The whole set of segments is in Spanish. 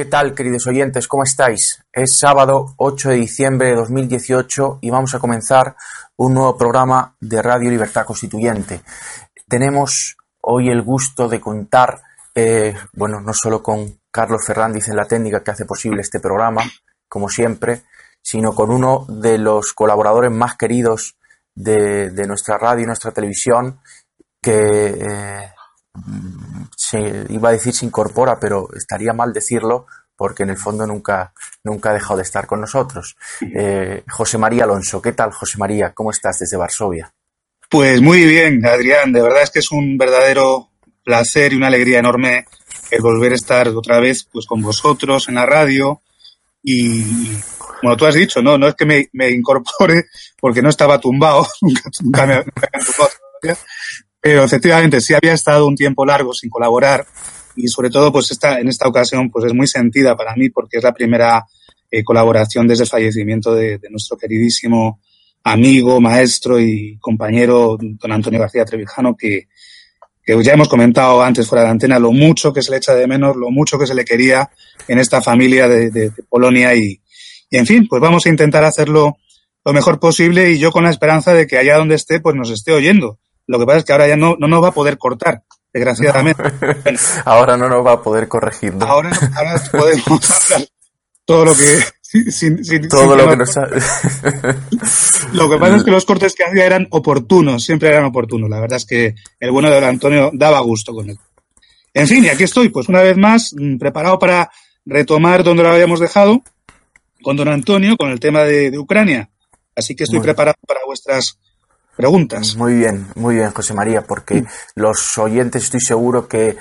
¿Qué tal, queridos oyentes? ¿Cómo estáis? Es sábado 8 de diciembre de 2018 y vamos a comenzar un nuevo programa de Radio Libertad Constituyente. Tenemos hoy el gusto de contar, eh, bueno, no solo con Carlos Fernández en la técnica que hace posible este programa, como siempre, sino con uno de los colaboradores más queridos de, de nuestra radio y nuestra televisión, que eh, se iba a decir se incorpora, pero estaría mal decirlo porque en el fondo nunca, nunca ha dejado de estar con nosotros. Eh, José María Alonso, ¿qué tal José María? ¿Cómo estás desde Varsovia? Pues muy bien, Adrián. De verdad es que es un verdadero placer y una alegría enorme el volver a estar otra vez pues con vosotros en la radio y como tú has dicho, no, no es que me, incorpore porque no estaba tumbado, nunca, me, me habían tumbado pero efectivamente sí había estado un tiempo largo sin colaborar y sobre todo pues esta, en esta ocasión pues es muy sentida para mí porque es la primera eh, colaboración desde el fallecimiento de, nuestro queridísimo amigo, maestro y compañero don Antonio García Trevijano que, que ya hemos comentado antes fuera de antena lo mucho que se le echa de menos, lo mucho que se le quería en esta familia de, de, de Polonia y, y en fin, pues vamos a intentar hacerlo lo mejor posible y yo con la esperanza de que allá donde esté pues nos esté oyendo lo que pasa es que ahora ya no, no nos va a poder cortar, desgraciadamente. No. ahora no nos va a poder corregir. ¿no? Ahora, ahora podemos hablar todo lo que... Sin, sin, todo sin lo que nos... nos... lo que pasa es que los cortes que hacía eran oportunos, siempre eran oportunos. La verdad es que el bueno de don Antonio daba gusto con él. En fin, y aquí estoy, pues una vez más, mm, preparado para retomar donde lo habíamos dejado, con don Antonio, con el tema de, de Ucrania. Así que estoy preparado para vuestras preguntas. Muy bien, muy bien, José María, porque mm. los oyentes estoy seguro que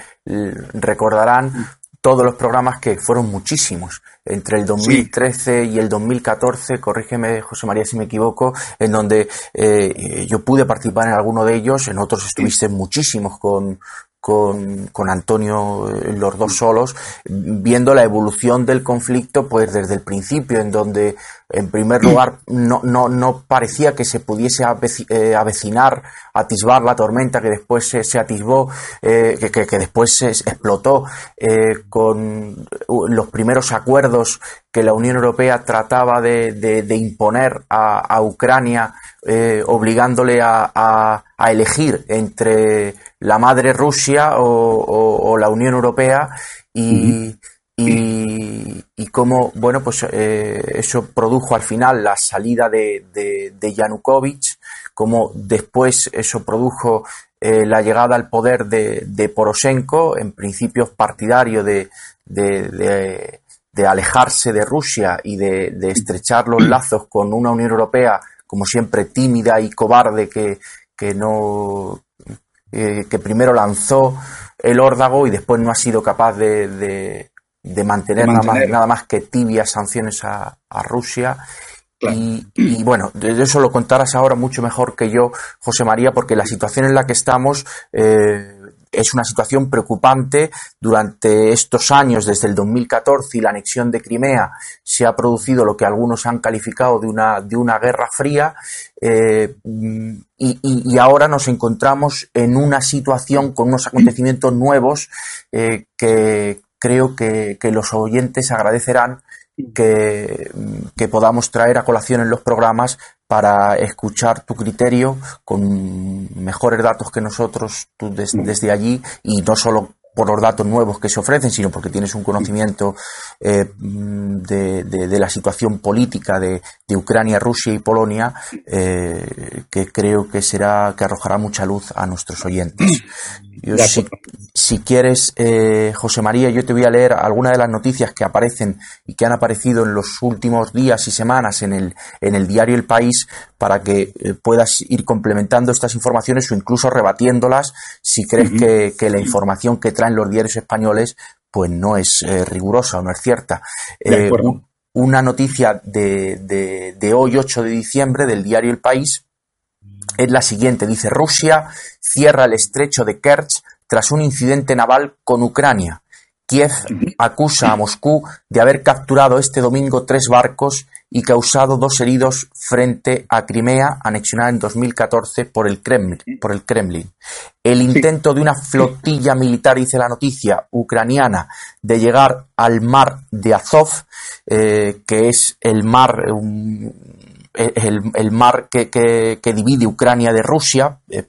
recordarán mm. todos los programas que fueron muchísimos, entre el 2013 sí. y el 2014, corrígeme José María si me equivoco, en donde eh, yo pude participar en alguno de ellos, en otros estuviste sí. muchísimos con, con, con, Antonio eh, los dos solos, viendo la evolución del conflicto, pues desde el principio, en donde en primer lugar no, no, no parecía que se pudiese eh, avecinar, atisbar la tormenta que después se, se atisbó, eh, que, que, que, después se explotó eh, con los primeros acuerdos que la Unión Europea trataba de, de, de imponer a, a Ucrania, eh, obligándole a, a, a, elegir entre la madre Rusia o, o, o la Unión Europea y, y, y cómo, bueno, pues eh, eso produjo al final la salida de, de, Yanukovych, como después eso produjo eh, la llegada al poder de, de Poroshenko, en principios partidario de, de, alejarse de Rusia y de, estrechar los lazos con una Unión Europea, como siempre, tímida y cobarde que, que no eh, que primero lanzó el órdago y después no ha sido capaz de, de mantener, de mantener. Nada, más, nada, más, que tibias sanciones a, a Rusia. Claro. Y, y, bueno, de eso lo contarás ahora mucho mejor que yo, José María, porque la situación en la que estamos, eh, es una situación preocupante. Durante estos años, desde el 2014 y la anexión de Crimea, se ha producido lo que algunos han calificado de una, de una guerra fría. Eh, y, ahora nos encontramos en una situación con unos acontecimientos nuevos eh, que creo que, que los oyentes agradecerán que, que, podamos traer a colación en los programas para escuchar tu criterio con mejores datos que nosotros tú desde allí y no solo por los datos nuevos que se ofrecen, sino porque tienes un conocimiento eh, de, de, la situación política de, de, Ucrania, Rusia y Polonia, eh, que creo que será que arrojará mucha luz a nuestros oyentes. si, si, quieres, eh, José María, yo te voy a leer algunas de las noticias que aparecen y que han aparecido en los últimos días y semanas en el, en el diario El País para que eh, puedas ir complementando estas informaciones o incluso rebatiéndolas si crees que, que, la información que traen los diarios españoles pues no es eh, rigurosa o no es cierta. Eh, una noticia de, de, de hoy, 8 de diciembre, del diario El País, es la siguiente. Dice, Rusia cierra el estrecho de Kerch tras un incidente naval con Ucrania. Kiev acusa a Moscú de haber capturado este domingo tres barcos y causado dos heridos frente a Crimea, anexionada en 2014 por el Kremlin. Por el, Kremlin. el intento de una flotilla militar, dice la noticia, ucraniana, de llegar al mar de Azov, eh, que es el mar, el, mar que, que, divide Ucrania de Rusia, eh,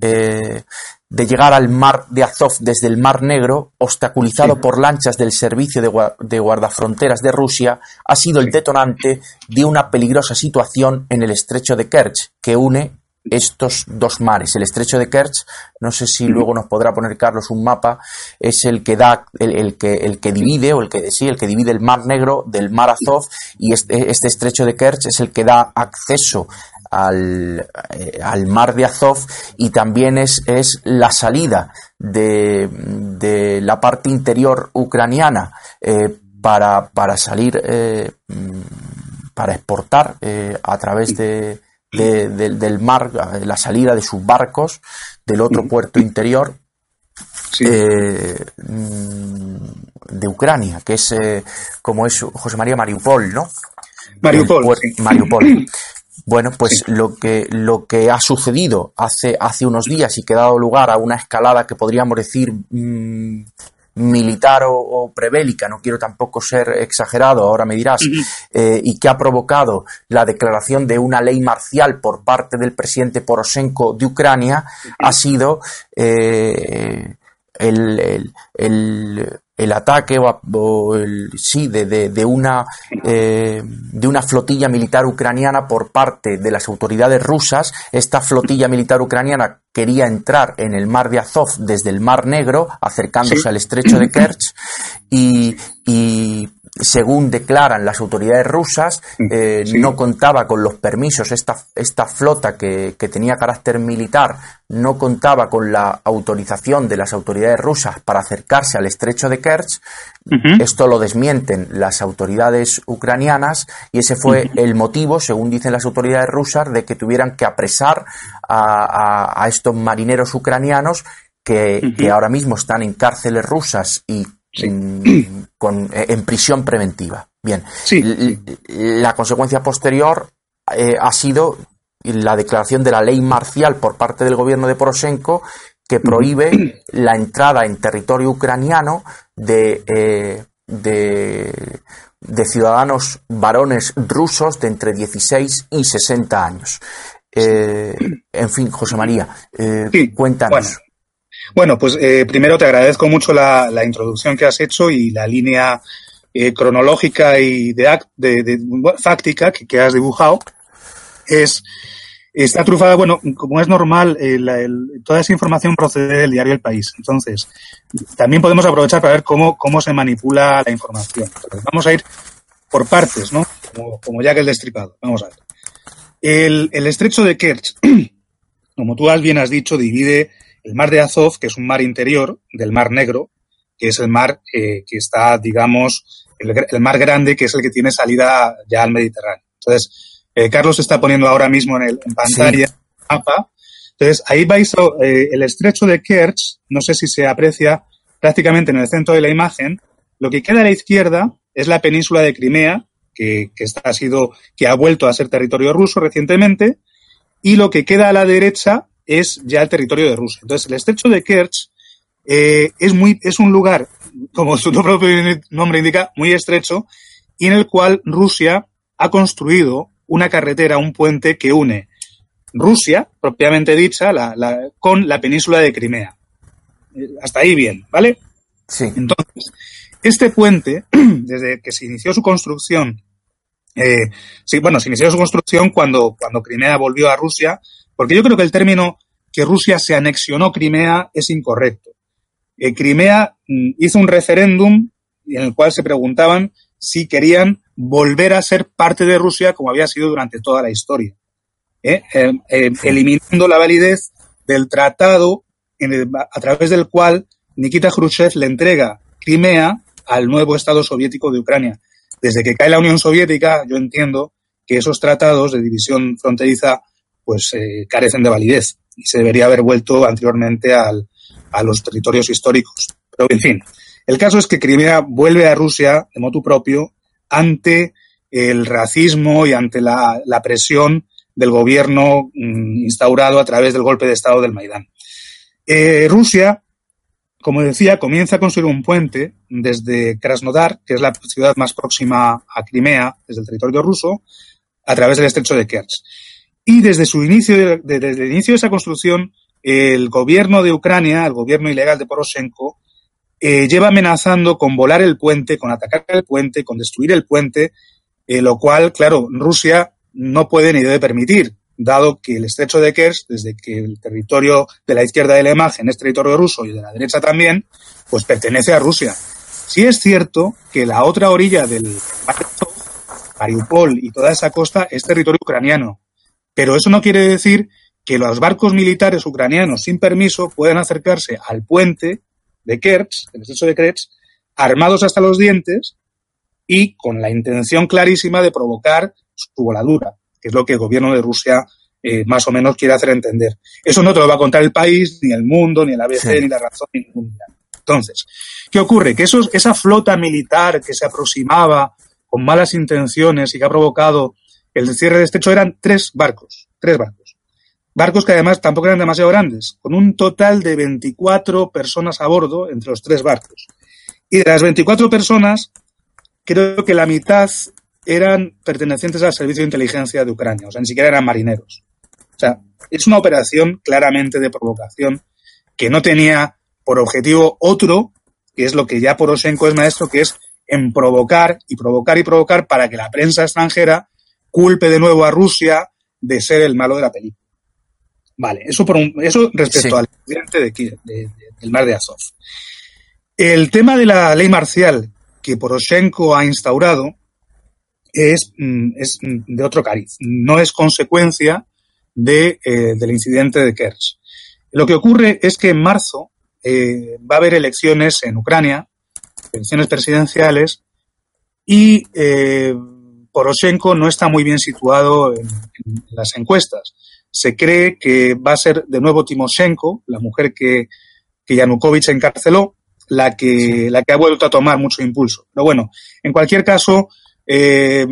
eh, de llegar al mar de Azov desde el Mar Negro, obstaculizado por lanchas del Servicio de, Guardafronteras de Rusia, ha sido el detonante de una peligrosa situación en el estrecho de Kerch, que une estos dos mares. El estrecho de Kerch, no sé si luego nos podrá poner Carlos un mapa, es el que da, el, que, el que divide, o el que sí, el que divide el Mar Negro del Mar Azov, y este, este estrecho de Kerch es el que da acceso al, eh, al, mar de Azov y también es, es la salida de, de, la parte interior ucraniana eh, para, para, salir, eh, para exportar a través de, del mar, la salida de sus barcos del otro puerto interior mm, de Ucrania, que es como es José María Mariupol, ¿no? Mariupol. Mariupol. Bueno, pues lo que, lo que ha sucedido hace, hace unos días y que ha dado lugar a una escalada que podríamos decir mm, militar o, prebélica, no quiero tampoco ser exagerado, ahora me dirás, eh, y que ha provocado la declaración de una ley marcial por parte del presidente Poroshenko de Ucrania, ha sido eh, el, el, el ataque o, el, sí de, de, una eh, de una flotilla militar ucraniana por parte de las autoridades rusas. Esta flotilla militar ucraniana quería entrar en el mar de Azov desde el mar Negro acercándose al estrecho de Kerch y, y según declaran las autoridades rusas, eh, no contaba con los permisos, esta, esta flota que, que, tenía carácter militar no contaba con la autorización de las autoridades rusas para acercarse al estrecho de Kerch. Esto lo desmienten las autoridades ucranianas y ese fue el motivo, según dicen las autoridades rusas, de que tuvieran que apresar a, a, estos marineros ucranianos que, que, ahora mismo están en cárceles rusas y con, eh, en prisión preventiva. Bien, la consecuencia posterior eh, ha sido la declaración de la ley marcial por parte del gobierno de Poroshenko que prohíbe la entrada en territorio ucraniano de, eh, de, ciudadanos varones rusos de entre 16 y 60 años. en fin, José María, cuéntanos. Bueno, pues eh, primero te agradezco mucho la, la, introducción que has hecho y la línea eh, cronológica y de, de, de fáctica que, has dibujado. Es, está trufada, bueno, como es normal, el, el, toda esa información procede del diario El País. Entonces, también podemos aprovechar para ver cómo, cómo se manipula la información. vamos a ir por partes, ¿no? Como, ya que el destripado. Vamos a ver. El, el estrecho de Kerch, como tú bien has dicho, divide el mar de Azov, que es un mar interior del mar Negro, que es el mar eh, que está, digamos, el, mar grande, que es el que tiene salida ya al Mediterráneo. Entonces, eh, Carlos está poniendo ahora mismo en, el, en pantalla el mapa. Entonces, ahí vais, eh, el estrecho de Kerch, no sé si se aprecia prácticamente en el centro de la imagen, lo que queda a la izquierda es la península de Crimea, que, que, ha sido, que ha vuelto a ser territorio ruso recientemente, y lo que queda a la derecha es ya el territorio de Rusia. Entonces, el estrecho de Kerch eh, es, muy, es un lugar, como su propio nombre indica, muy estrecho, y en el cual Rusia ha construido una carretera, un puente que une Rusia, propiamente dicha, la, la, con la península de Crimea. Eh, hasta ahí bien, ¿vale? Sí. Entonces, este puente, desde que se inició su construcción, eh, sí, bueno, se inició su construcción cuando, cuando Crimea volvió a Rusia, porque yo creo que el término que Rusia se anexionó Crimea es incorrecto. Eh, Crimea mm, hizo un referéndum en el cual se preguntaban si querían volver a ser parte de Rusia como había sido durante toda la historia, ¿eh? Eh, eh, eliminando la validez del tratado en el, a través del cual Nikita Khrushchev le entrega Crimea al nuevo Estado soviético de Ucrania. Desde que cae la Unión Soviética, yo entiendo que esos tratados de división fronteriza pues eh, carecen de validez y se debería haber vuelto anteriormente al, a los territorios históricos. Pero, en fin, el caso es que Crimea vuelve a Rusia de motu propio ante el racismo y ante la, la presión del gobierno mmm, instaurado a través del golpe de Estado del Maidán. Eh, Rusia, como decía, comienza a construir un puente desde Krasnodar, que es la ciudad más próxima a Crimea, desde el territorio ruso, a través del estrecho de Kerch. Y desde su inicio, de, de, desde el inicio de esa construcción, el gobierno de Ucrania, el gobierno ilegal de Poroshenko, eh, lleva amenazando con volar el puente, con atacar el puente, con destruir el puente, eh, lo cual, claro, Rusia no puede ni debe permitir, dado que el estrecho de Kerch, desde que el territorio de la izquierda de la imagen es territorio ruso y de la derecha también, pues pertenece a Rusia. Sí es cierto que la otra orilla del Mariupol y toda esa costa es territorio ucraniano, pero eso no quiere decir que los barcos militares ucranianos sin permiso puedan acercarse al puente de Kerch, del estrecho de Kerch, armados hasta los dientes y con la intención clarísima de provocar su voladura, que es lo que el gobierno de Rusia eh, más o menos quiere hacer entender. Eso no te lo va a contar el país, ni el mundo, ni el ABC, sí. ni la razón, ni ningún día. Entonces, ¿qué ocurre? Que esos, esa flota militar que se aproximaba con malas intenciones y que ha provocado el cierre de estrecho eran tres barcos, tres barcos. Barcos que además tampoco eran demasiado grandes, con un total de 24 personas a bordo entre los tres barcos. Y de las 24 personas, creo que la mitad eran pertenecientes al servicio de inteligencia de Ucrania, o sea, ni siquiera eran marineros. O sea, es una operación claramente de provocación que no tenía por objetivo otro, que es lo que ya Poroshenko es maestro, que es en provocar y provocar y provocar para que la prensa extranjera culpe de nuevo a Rusia de ser el malo de la película. Vale, eso, por un, eso respecto sí. al incidente de, de, de, del mar de Azov. El tema de la ley marcial que Poroshenko ha instaurado es, mm, es de otro cariz. No es consecuencia de, eh, del incidente de Kerch. Lo que ocurre es que en marzo eh, va a haber elecciones en Ucrania, elecciones presidenciales, y eh, Poroshenko no está muy bien situado en, en las encuestas se cree que va a ser de nuevo Timoshenko, la mujer que, que Yanukovych encarceló, la que, sí. la que ha vuelto a tomar mucho impulso. Pero bueno, en cualquier caso, eh,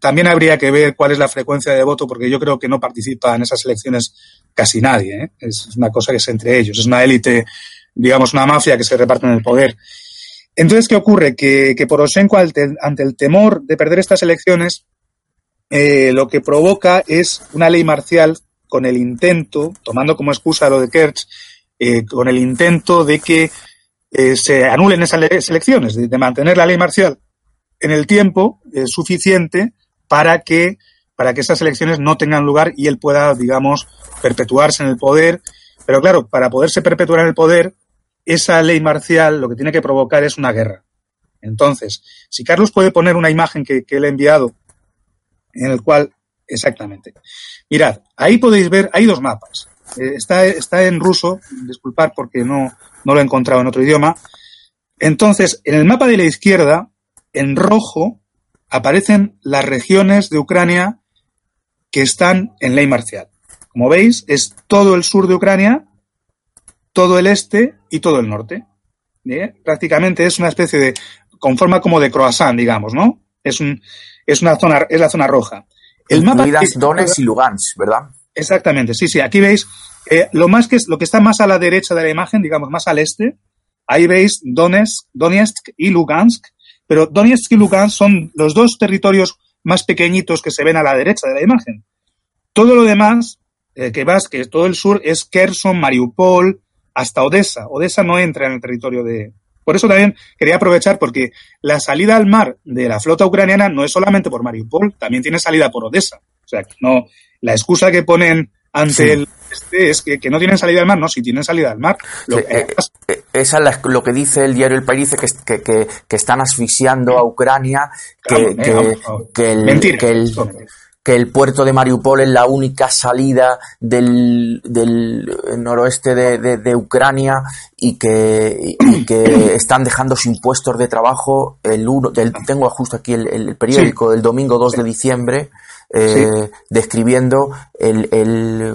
también habría que ver cuál es la frecuencia de voto, porque yo creo que no participa en esas elecciones casi nadie. ¿eh? Es una cosa que es entre ellos, es una élite, digamos, una mafia que se reparte en el poder. Entonces, ¿qué ocurre? Que, que Poroshenko, ante el temor de perder estas elecciones, eh, lo que provoca es una ley marcial con el intento, tomando como excusa lo de Kerch, eh, con el intento de que eh, se anulen esas elecciones, de, de, mantener la ley marcial en el tiempo suficiente para que, para que esas elecciones no tengan lugar y él pueda, digamos, perpetuarse en el poder. Pero claro, para poderse perpetuar en el poder, esa ley marcial lo que tiene que provocar es una guerra. Entonces, si Carlos puede poner una imagen que, que él ha enviado en el cual Exactamente. Mirad, ahí podéis ver, hay dos mapas. Eh, está, está en ruso, disculpad porque no, no lo he encontrado en otro idioma. Entonces, en el mapa de la izquierda, en rojo, aparecen las regiones de Ucrania que están en ley marcial. como veis, es todo el sur de Ucrania, todo el este y todo el norte. Prácticamente es una especie de, con forma como de croissant, digamos, ¿no? Es, un, es una zona, es la zona roja. El mapa Donetsk y Lugansk, ¿verdad? Exactamente, sí, sí. Aquí veis eh, lo más que lo que está más a la derecha de la imagen, digamos más al este. Ahí veis Donetsk, Donetsk y Lugansk. Pero Donetsk y Lugansk son los dos territorios más pequeñitos que se ven a la derecha de la imagen. Todo lo demás, eh, que vas, que todo el sur es Kherson, Mariupol, hasta Odessa. Odessa no entra en el territorio de. Por eso también quería aprovechar porque la salida al mar de la flota ucraniana no es solamente por Mariupol, también tiene salida por Odessa. O sea, no, la excusa que ponen ante el este es que, no tienen salida al mar, no, si tienen salida al mar. Lo eh, eh, esa es lo que dice el diario El País, que, que, que, están asfixiando a Ucrania, que, que, el, que el puerto de Mariupol es la única salida del, del noroeste de, de, Ucrania y que, que están dejando sin puestos de trabajo el uno, tengo justo aquí el, periódico del domingo 2 de diciembre eh, describiendo el, el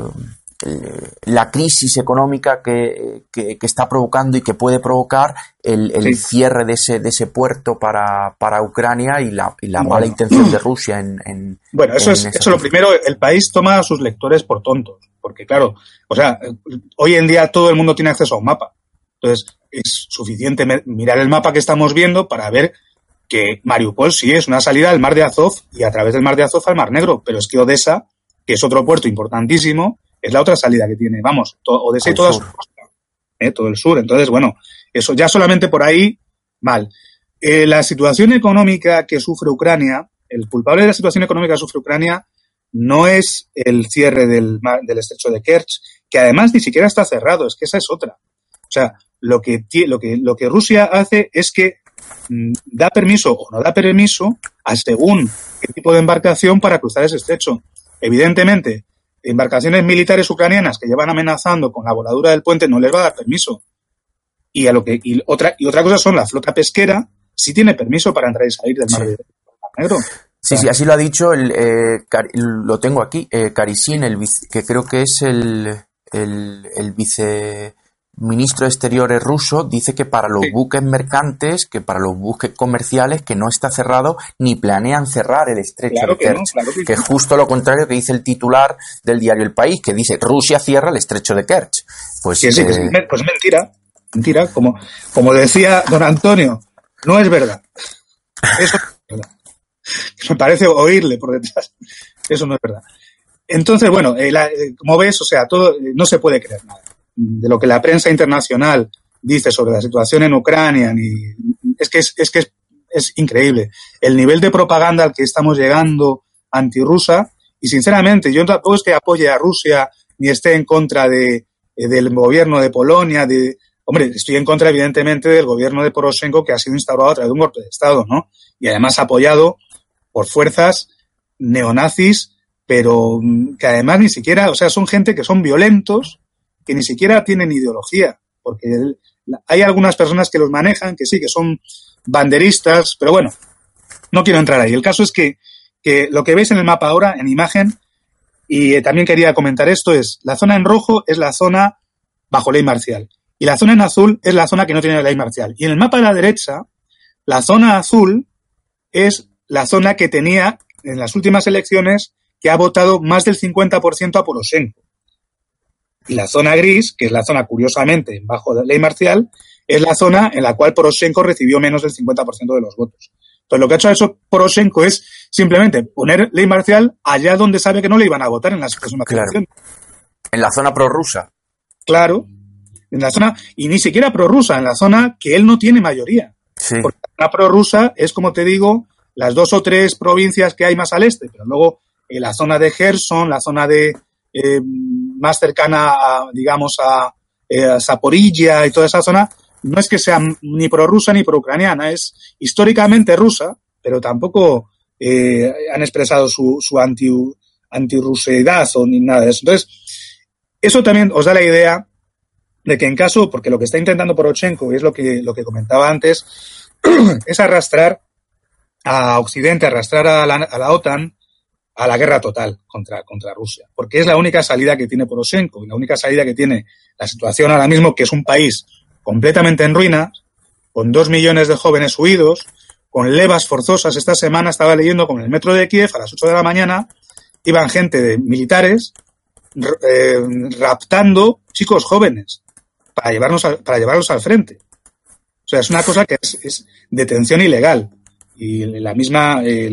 la crisis económica que, que, está provocando y que puede provocar el, el cierre de ese, de ese puerto para, para Ucrania y la, y la mala intención de Rusia en... en bueno, eso es eso lo primero. El país toma a sus lectores por tontos, porque claro, o sea, hoy en día todo el mundo tiene acceso a un mapa. Entonces, es suficiente mirar el mapa que estamos viendo para ver que Mariupol sí es una salida al mar de Azov y a través del mar de Azov al mar Negro, pero es que Odessa, que es otro puerto importantísimo, es la otra salida que tiene, vamos, Odessa y toda su costa, ¿eh? todo el sur. Entonces, bueno, eso ya solamente por ahí, mal. Eh, la situación económica que sufre Ucrania, el culpable de la situación económica que sufre Ucrania no es el cierre del, del estrecho de Kerch, que además ni siquiera está cerrado, es que esa es otra. O sea, lo que, lo que, lo que Rusia hace es que mm, da permiso o no da permiso a según qué tipo de embarcación para cruzar ese estrecho. Evidentemente, embarcaciones militares ucranianas que llevan amenazando con la voladura del puente no les va a dar permiso. Y a lo que y otra y otra cosa son la flota pesquera sí tiene permiso para entrar y salir del mar Negro. Sí, sí, así lo ha dicho el, eh, lo tengo aquí, eh, el que creo que es el, el, el vice ministro de Exteriores ruso dice que para los buques mercantes, que para los buques comerciales, que no está cerrado ni planean cerrar el estrecho de Kerch, que, es justo lo contrario que dice el titular del diario El País, que dice Rusia cierra el estrecho de Kerch. Pues, sí, pues, pues, mentira, mentira, como, como decía don Antonio, no es verdad. Eso es verdad. Me parece oírle por detrás. Eso no es verdad. Entonces, bueno, eh, eh, como ves, o sea, todo eh, no se puede creer nada de lo que la prensa internacional dice sobre la situación en Ucrania, ni, es que, es, que es, increíble el nivel de propaganda al que estamos llegando antirrusa y sinceramente yo tampoco es apoye a Rusia ni esté en contra de, eh, del gobierno de Polonia, de, hombre, estoy en contra evidentemente del gobierno de Poroshenko que ha sido instaurado a través de un golpe de Estado, ¿no? Y además apoyado por fuerzas neonazis, pero mm, que además ni siquiera, o sea, son gente que son violentos, que ni siquiera tienen ideología, porque hay algunas personas que los manejan, que sí, que son banderistas, pero bueno, no quiero entrar ahí. El caso es que, que lo que veis en el mapa ahora, en imagen, y también quería comentar esto, es la zona en rojo es la zona bajo ley marcial, y la zona en azul es la zona que no tiene ley marcial. Y en el mapa de la derecha, la zona azul es la zona que tenía en las últimas elecciones que ha votado más del 50% a Poroshenko. Y la zona gris, que es la zona curiosamente bajo ley marcial, es la zona en la cual Poroshenko recibió menos del 50% de los votos. Entonces, lo que ha hecho eso Poroshenko es simplemente poner ley marcial allá donde sabe que no le iban a votar en las próximas elecciones. En la zona prorrusa. Claro. En la zona, y ni siquiera prorrusa, en la zona que él no tiene mayoría. Sí. Porque la prorrusa es, como te digo, las dos o tres provincias que hay más al este, pero luego en la zona de Gerson, la zona de, eh, más cercana, a, digamos, a, eh, y toda esa zona, no es que sea ni prorrusa ni pro-ucraniana, es históricamente rusa, pero tampoco eh, han expresado su, su anti, antirruseidad o ni nada de eso. Entonces, eso también os da la idea de que en caso, porque lo que está intentando Porochenko, y es lo que, lo que comentaba antes, es arrastrar a Occidente, arrastrar a la, a la OTAN a la guerra total contra, contra Rusia, porque es la única salida que tiene Poroshenko y la única salida que tiene la situación ahora mismo, que es un país completamente en ruinas, con dos millones de jóvenes huidos, con levas forzosas. Esta semana estaba leyendo con el metro de Kiev a las 8 de la mañana, iban gente de militares eh, raptando chicos jóvenes para, llevarnos para llevarlos al frente. O sea, es una cosa que es detención ilegal y la misma eh,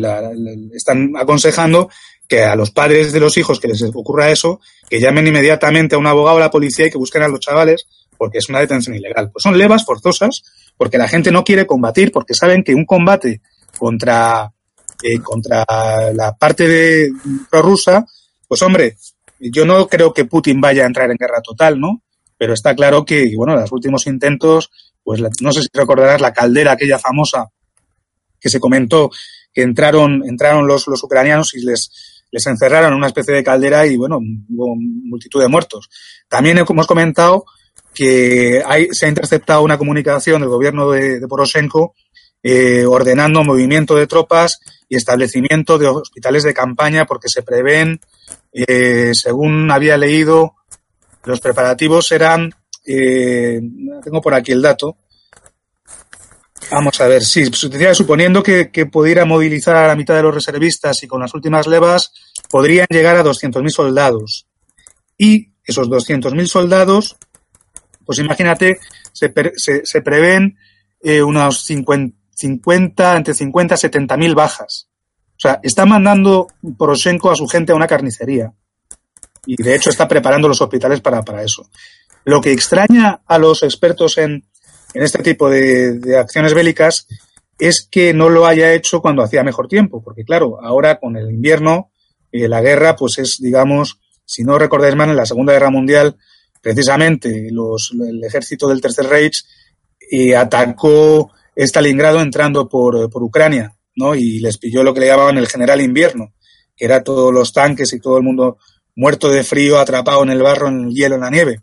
están aconsejando que a los padres de los hijos que les ocurra eso, que llamen inmediatamente a un abogado o a la policía y que busquen a los chavales porque es una detención ilegal. Pues son levas forzosas porque la gente no quiere combatir porque saben que un combate contra, eh, contra la parte de prorrusa, pues hombre, yo no creo que Putin vaya a entrar en guerra total, ¿no? Pero está claro que, bueno, los últimos intentos, pues no sé si recordarás la caldera aquella famosa que se comentó que entraron, entraron los, los ucranianos y les, les encerraron en una especie de caldera y, bueno, hubo multitud de muertos. También hemos comentado que hay, se ha interceptado una comunicación del gobierno de, Poroshenko eh, ordenando movimiento de tropas y establecimiento de hospitales de campaña porque se prevén, eh, según había leído, los preparativos eran, eh, tengo por aquí el dato, Vamos a ver, sí, suponiendo que, pudiera movilizar a la mitad de los reservistas y con las últimas levas podrían llegar a 200.000 soldados. Y esos 200.000 soldados, pues imagínate, se, se, prevén eh, unos 50, 50, entre 50 y 70.000 bajas. O sea, está mandando Poroshenko a su gente a una carnicería. Y de hecho está preparando los hospitales para, para eso. Lo que extraña a los expertos en, en este tipo de, acciones bélicas es que no lo haya hecho cuando hacía mejor tiempo, porque claro, ahora con el invierno, eh, la guerra, pues es, digamos, si no recordáis mal, en la Segunda Guerra Mundial, precisamente los, el ejército del Tercer Reich eh, atacó Stalingrado entrando por, por Ucrania, ¿no? Y les pilló lo que le llamaban el general invierno, que era todos los tanques y todo el mundo muerto de frío, atrapado en el barro, en el hielo, en la nieve.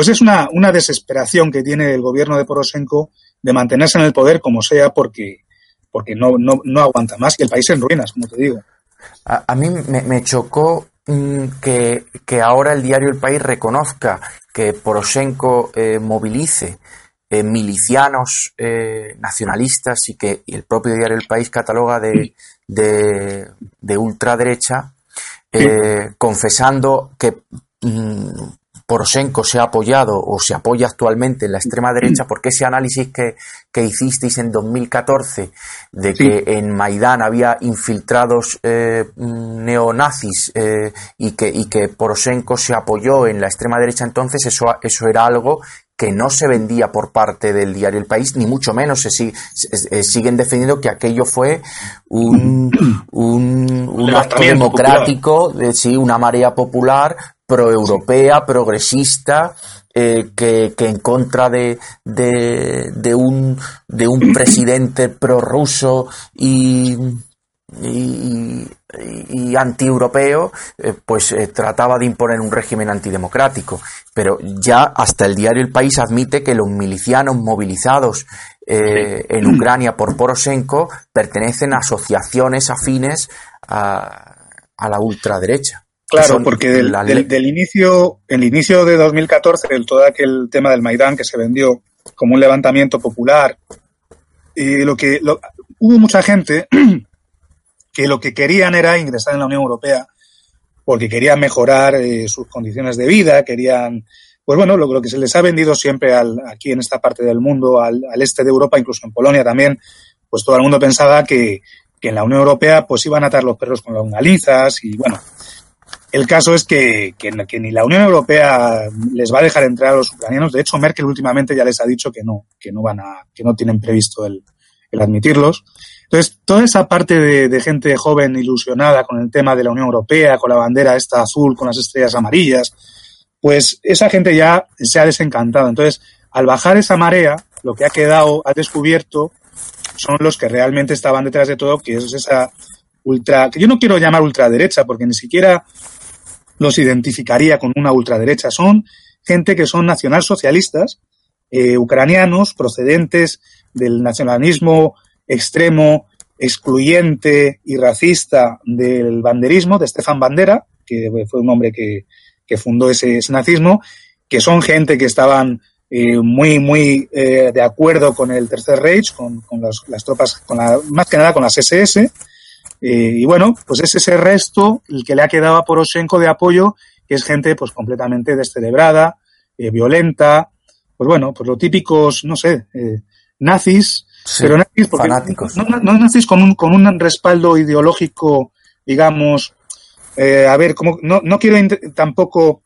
Pues es una, una desesperación que tiene el gobierno de Poroshenko de mantenerse en el poder como sea porque, porque no, no, no aguanta más y el país en ruinas, como te digo. A, mí me, chocó mm, que, que, ahora el diario El País reconozca que Poroshenko eh, movilice eh, milicianos eh, nacionalistas y que el propio diario El País cataloga de, de, de ultraderecha, confesando que mm, Poroshenko se ha apoyado o se apoya actualmente en la extrema derecha, porque ese análisis que, que hicisteis en 2014 de que en Maidán había infiltrados eh, neonazis eh, y, que, y que Poroshenko se apoyó en la extrema derecha, entonces eso, eso era algo que no se vendía por parte del diario El País, ni mucho menos se, eh, siguen defendiendo que aquello fue un, un, acto democrático, de, sí, una marea popular proeuropea, progresista, eh, que, que, en contra de, de, de, un, de un presidente prorruso y, y, y anti-europeo, eh, pues eh, trataba de imponer un régimen antidemocrático. Pero ya hasta el diario El País admite que los milicianos movilizados en Ucrania por Poroshenko pertenecen a asociaciones afines a, a la ultraderecha. Claro, porque del, del, inicio, el inicio de 2014, el, todo aquel tema del Maidán que se vendió como un levantamiento popular, y lo que hubo mucha gente que lo que querían era ingresar en la Unión Europea porque querían mejorar eh, sus condiciones de vida, querían, pues bueno, lo, lo, que se les ha vendido siempre al, aquí en esta parte del mundo, al, al, este de Europa, incluso en Polonia también, pues todo el mundo pensaba que, que en la Unión Europea pues iban a atar los perros con longanizas y bueno, el caso es que, ni la Unión Europea les va a dejar entrar a los ucranianos. De hecho, Merkel últimamente ya les ha dicho que no, que no van a, que no tienen previsto el, admitirlos. Entonces, toda esa parte de, gente joven ilusionada con el tema de la Unión Europea, con la bandera esta azul, con las estrellas amarillas, pues esa gente ya se ha desencantado. Entonces, al bajar esa marea, lo que ha quedado, ha descubierto, son los que realmente estaban detrás de todo, que es esa ultra, que yo no quiero llamar ultraderecha, porque ni siquiera los identificaría con una ultraderecha. Son gente que son nacionalsocialistas, eh, ucranianos, procedentes del nacionalismo extremo excluyente y racista del banderismo, de Stefan Bandera, que fue un hombre que, fundó ese, nazismo, que son gente que estaban eh, muy, muy eh, de acuerdo con el Tercer Reich, con, las tropas, con la, más que nada con las SS. Eh, y bueno, pues es ese resto el que le ha quedado a Poroshenko de apoyo, que es gente pues completamente descerebrada, violenta, pues bueno, pues los típicos, no sé, nazis, pero nazis porque fanáticos. No, no, nazis con un, con un respaldo ideológico, digamos, eh, a ver, como, no, no quiero tampoco,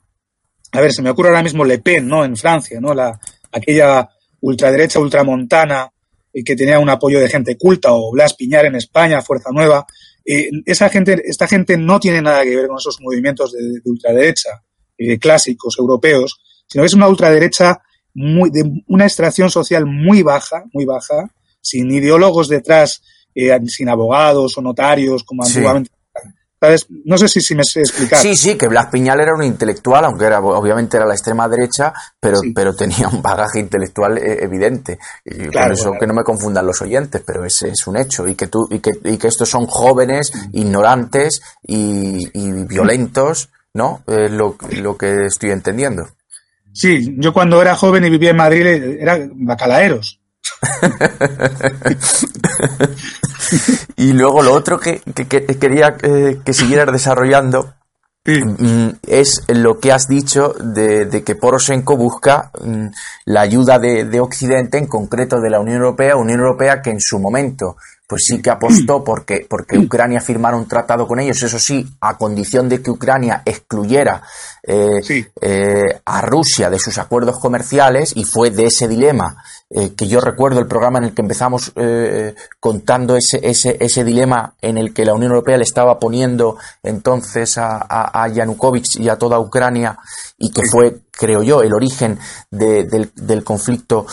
a ver, se me ocurre ahora mismo Le Pen, ¿no? En Francia, ¿no? La, aquella ultraderecha ultramontana y que tenía un apoyo de gente culta, o Blas Piñar en España, Fuerza Nueva. Eh, esa gente, esta gente no tiene nada que ver con esos movimientos de, ultraderecha eh, clásicos europeos, sino que es una ultraderecha muy, de una extracción social muy baja, muy baja, sin ideólogos detrás, eh, sin abogados o notarios como antiguamente. ¿Sabes? No sé si, si me sé explicar. Sí, sí, que Blas Piñal era un intelectual, aunque era obviamente era la extrema derecha, pero, pero tenía un bagaje intelectual eh, evidente. Y por eso que no me confundan los oyentes, pero ese es un hecho. Y que, tú, y que, y que estos son jóvenes, ignorantes y, violentos, ¿no? Es lo, lo que estoy entendiendo. Sí, yo cuando era joven y vivía en Madrid era bacalaeros. Y luego lo otro que, quería eh, que siguieras desarrollando mm, es lo que has dicho de, que Poroshenko busca mm, la ayuda de, de, Occidente, en concreto de la Unión Europea, Unión Europea que en su momento pues sí que apostó porque, porque Ucrania firmara un tratado con ellos, eso sí, a condición de que Ucrania excluyera eh, eh, a Rusia de sus acuerdos comerciales y fue de ese dilema eh, que yo recuerdo el programa en el que empezamos contando ese, ese, ese dilema en el que la Unión Europea le estaba poniendo entonces a, a, Yanukovych y a toda Ucrania y que fue, creo yo, el origen del, del conflicto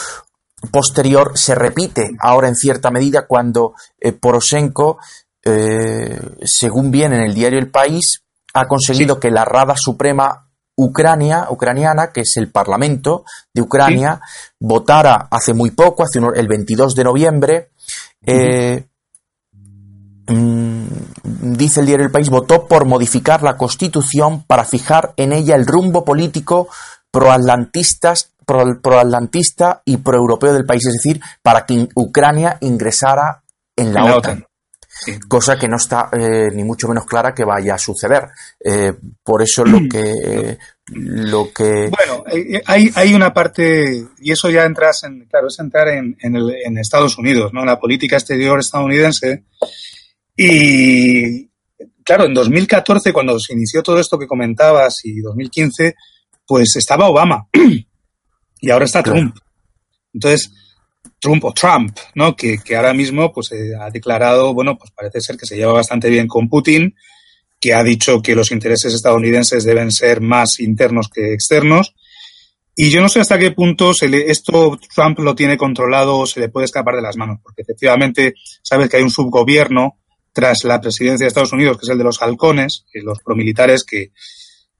posterior se repite ahora en cierta medida cuando eh, Poroshenko, eh, según viene en el diario El País, ha conseguido que la Rada Suprema Ucrania, ucraniana, que es el Parlamento de Ucrania, votara hace muy poco, hace el 22 de noviembre, eh, mm, dice el diario El País, votó por modificar la Constitución para fijar en ella el rumbo político proatlantistas proatlantista y proeuropeo del país, es decir, para que Ucrania ingresara en la, OTAN. Cosa que no está eh, ni mucho menos clara que vaya a suceder. Eh, por eso lo que lo que bueno hay, hay una parte y eso ya entras en claro es entrar en, en, Estados Unidos no la política exterior estadounidense y claro en 2014 cuando se inició todo esto que comentabas y 2015 pues estaba Obama y ahora está Trump. Entonces, Trump o Trump, ¿no? Que, ahora mismo pues eh, ha declarado, bueno, pues parece ser que se lleva bastante bien con Putin, que ha dicho que los intereses estadounidenses deben ser más internos que externos. Y yo no sé hasta qué punto se le, esto Trump lo tiene controlado o se le puede escapar de las manos, porque efectivamente sabes que hay un subgobierno tras la presidencia de Estados Unidos, que es el de los halcones, los promilitares que,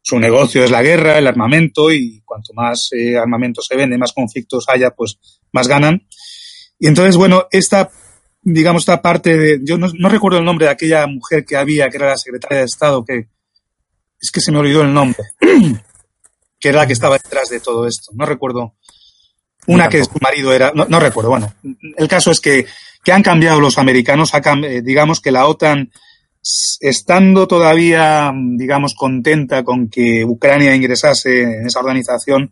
su negocio es la guerra, el armamento, y cuanto más eh, armamento se vende, más conflictos haya, pues más ganan. Y entonces, bueno, esta, digamos, esta parte de, yo no, recuerdo el nombre de aquella mujer que había, que era la secretaria de Estado, que es que se me olvidó el nombre, que era la que estaba detrás de todo esto. No recuerdo. Una que su marido era, no, recuerdo, bueno, el caso es que, que han cambiado los americanos, eh, digamos que la OTAN estando todavía, digamos, contenta con que Ucrania ingresase en esa organización,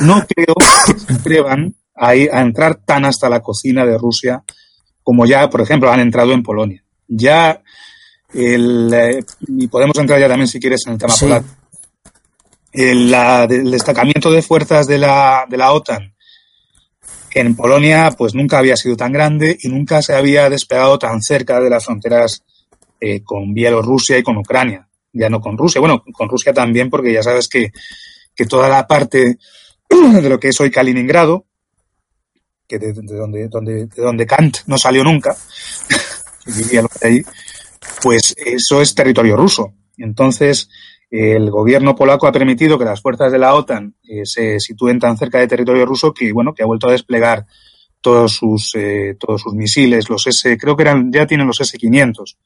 no creo que se atrevan a, a entrar tan hasta la cocina de Rusia como ya, por ejemplo, han entrado en Polonia. Ya, el, eh, y podemos entrar ya también, si quieres, en el tema polaco. El, el, destacamiento de fuerzas de la, de la OTAN en Polonia, pues nunca había sido tan grande y nunca se había despegado tan cerca de las fronteras eh, con Bielorrusia y con Ucrania, ya no con Rusia. Bueno, con Rusia también, porque ya sabes que, que toda la parte de lo que es hoy Kaliningrado, que de, donde, donde, de donde Kant no salió nunca, vivía pues eso es territorio ruso. Entonces, el gobierno polaco ha permitido que las fuerzas de la OTAN eh, se sitúen tan cerca de territorio ruso que, bueno, que ha vuelto a desplegar todos sus, eh, todos sus misiles, los S, creo que eran, ya tienen los S-500,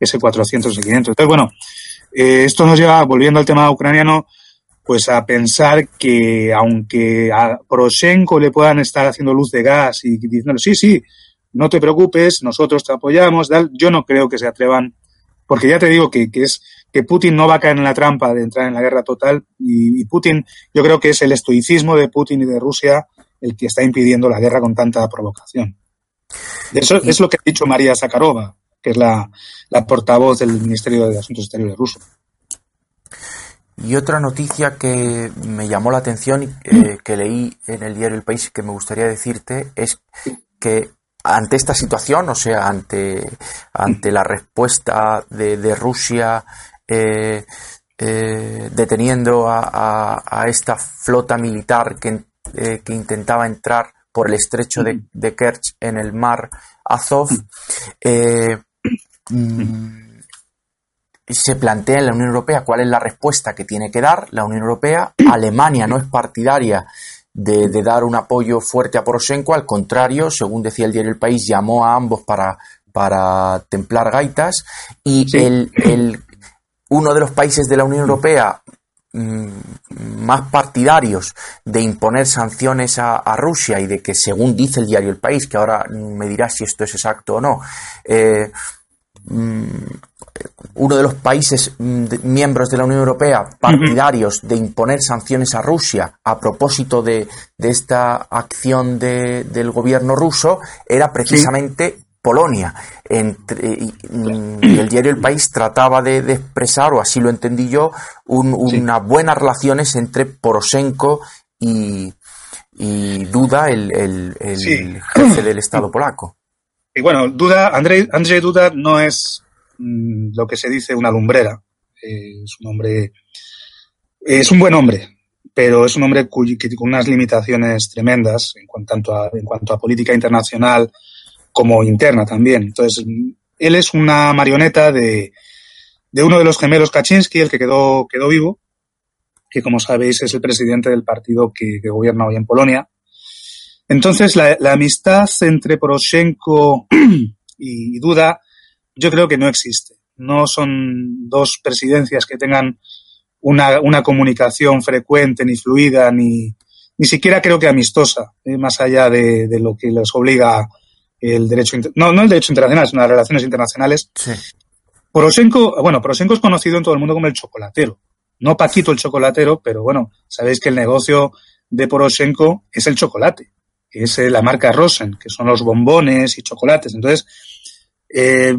S-400, S-500. Entonces, bueno, eh, esto nos lleva, volviendo al tema ucraniano, pues a pensar que aunque a Poroshenko le puedan estar haciendo luz de gas y diciendo, sí, sí, no te preocupes, nosotros te apoyamos, yo no creo que se atrevan, porque ya te digo que, que, es que Putin no va a caer en la trampa de entrar en la guerra total y, y Putin, yo creo que es el estoicismo de Putin y de Rusia el que está impidiendo la guerra con tanta provocación. Eso es lo que ha dicho María Zakharova, que es la, la portavoz del Ministerio de Asuntos Exteriores ruso. Y otra noticia que me llamó la atención y eh, que leí en el diario El País que me gustaría decirte es que ante esta situación, o sea, ante, ante la respuesta de, de Rusia eh, eh, deteniendo a, a, esta flota militar que, eh, que, intentaba entrar por el estrecho de, de Kerch en el mar Azov, eh, mm, se plantea en la Unión Europea cuál es la respuesta que tiene que dar la Unión Europea. Alemania no es partidaria de, de, dar un apoyo fuerte a Poroshenko, al contrario, según decía el diario El País, llamó a ambos para, para templar gaitas y sí. el, el, uno de los países de la Unión Europea mmm, más partidarios de imponer sanciones a, a, Rusia y de que, según dice el diario El País, que ahora me dirá si esto es exacto o no, eh, mmm, uno de los países mm, miembros de la Unión Europea partidarios de imponer sanciones a Rusia a propósito de, de esta acción de, del gobierno ruso era precisamente sí. Polonia. Entre, y, y, el diario El País trataba de, de expresar, o así lo entendí yo, un, unas sí. buenas relaciones entre Poroshenko y, y Duda, el, el, el sí. jefe del Estado polaco. Y bueno, Duda, Andrzej Duda no es Mm, lo que se dice una lumbrera. Eh, es un hombre, es un buen hombre, pero es un hombre cuyo, que, con unas limitaciones tremendas en cuanto, a, en cuanto a política internacional como interna también. Entonces, él es una marioneta de, de uno de los gemelos Kaczynski, el que quedó, quedó vivo, que como sabéis es el presidente del partido que, que gobierna hoy en Polonia. Entonces, la, la amistad entre Poroshenko y Duda yo creo que no existe. No son dos presidencias que tengan una, una comunicación frecuente, ni fluida, ni, ni siquiera creo que amistosa, eh, más allá de, de, lo que les obliga el derecho, no, no el derecho internacional, sino las relaciones internacionales. Sí. Poroshenko, bueno, Poroshenko es conocido en todo el mundo como el chocolatero. No Paquito el chocolatero, pero bueno, sabéis que el negocio de Poroshenko es el chocolate, es la marca Rosen, que son los bombones y chocolates. Entonces, eh,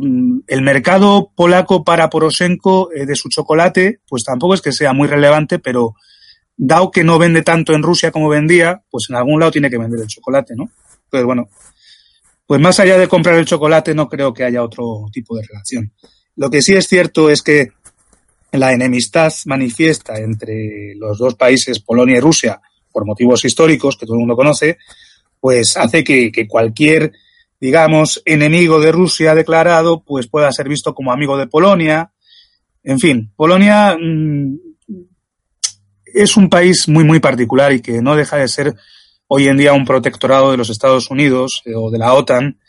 el mercado polaco para Poroshenko eh, de su chocolate, pues tampoco es que sea muy relevante, pero dado que no vende tanto en Rusia como vendía, pues en algún lado tiene que vender el chocolate, ¿no? Entonces, bueno, pues más allá de comprar el chocolate, no creo que haya otro tipo de relación. Lo que sí es cierto es que la enemistad manifiesta entre los dos países, Polonia y Rusia, por motivos históricos que todo el mundo conoce, pues hace que, que cualquier digamos, enemigo de Rusia declarado, pues pueda ser visto como amigo de Polonia. En fin, Polonia mmm, es un país muy, muy particular y que no deja de ser hoy en día un protectorado de los Estados Unidos eh, o de la OTAN,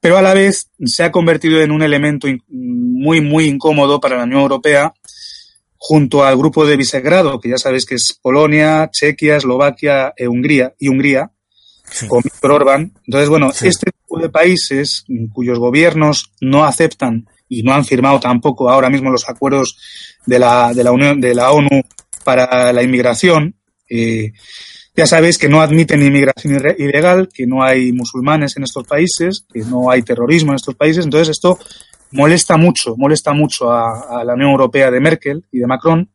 pero a la vez se ha convertido en un elemento muy, muy incómodo para la Unión Europea junto al grupo de Visegrado, que ya sabéis que es Polonia, Chequia, Eslovaquia e Hungría, y Hungría, sí. Víctor Orban. Entonces, bueno, sí. este tipo de países cuyos gobiernos no aceptan y no han firmado tampoco ahora mismo los acuerdos de la, de la Unión, de la ONU para la inmigración, eh, ya sabéis que no admiten inmigración ilegal, que no hay musulmanes en estos países, que no hay terrorismo en estos países. Entonces, esto molesta mucho, molesta mucho a, a la Unión Europea de Merkel y de Macron.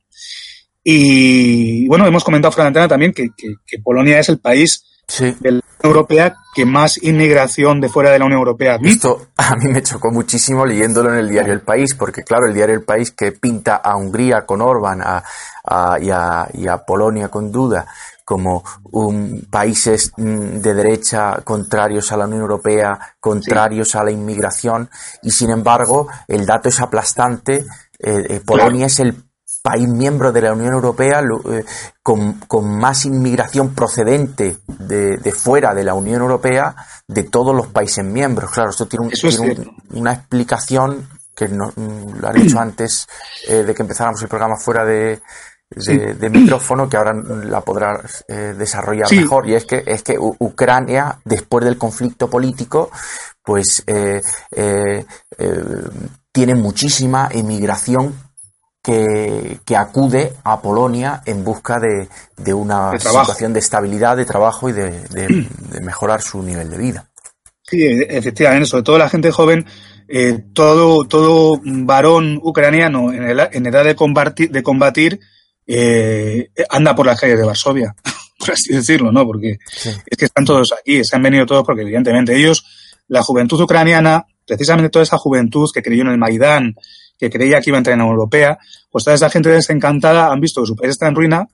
Y bueno, hemos comentado fuera de antena también que, que, que Polonia es el país sí. de la Unión Europea que más inmigración de fuera de la Unión Europea. Esto a mí me chocó muchísimo leyéndolo en el diario El País, porque claro, el diario El País que pinta a Hungría con Orban a, a, y, a, y, a, Polonia con Duda como un, países mm, de derecha contrarios a la Unión Europea, contrarios sí. a la inmigración, y sin embargo el dato es aplastante. Eh, eh, Polonia claro. es el país miembro de la Unión Europea eh, con, más inmigración procedente de, fuera de la Unión Europea de todos los países miembros. Claro, esto tiene, una explicación que no, mm, lo han dicho antes eh, de que empezáramos el programa fuera de, de, micrófono que ahora la podrá eh, desarrollar mejor. Y es que es que Ucrania después del conflicto político pues eh, eh, tiene muchísima inmigración que, que, acude a Polonia en busca de, de una situación de estabilidad, de trabajo y de, de, mejorar su nivel de vida. Sí, efectivamente, sobre todo la gente joven, todo, todo varón ucraniano en, en edad de combatir, de combatir eh, anda por las calles de Varsovia, por así decirlo, ¿no? Porque es que están todos aquí, se han venido todos porque evidentemente ellos, la juventud ucraniana, precisamente toda esa juventud que creyó en el Maidán, que creía que iba a entrar en la Europea, pues toda esa gente desencantada han visto que su país está en ruina,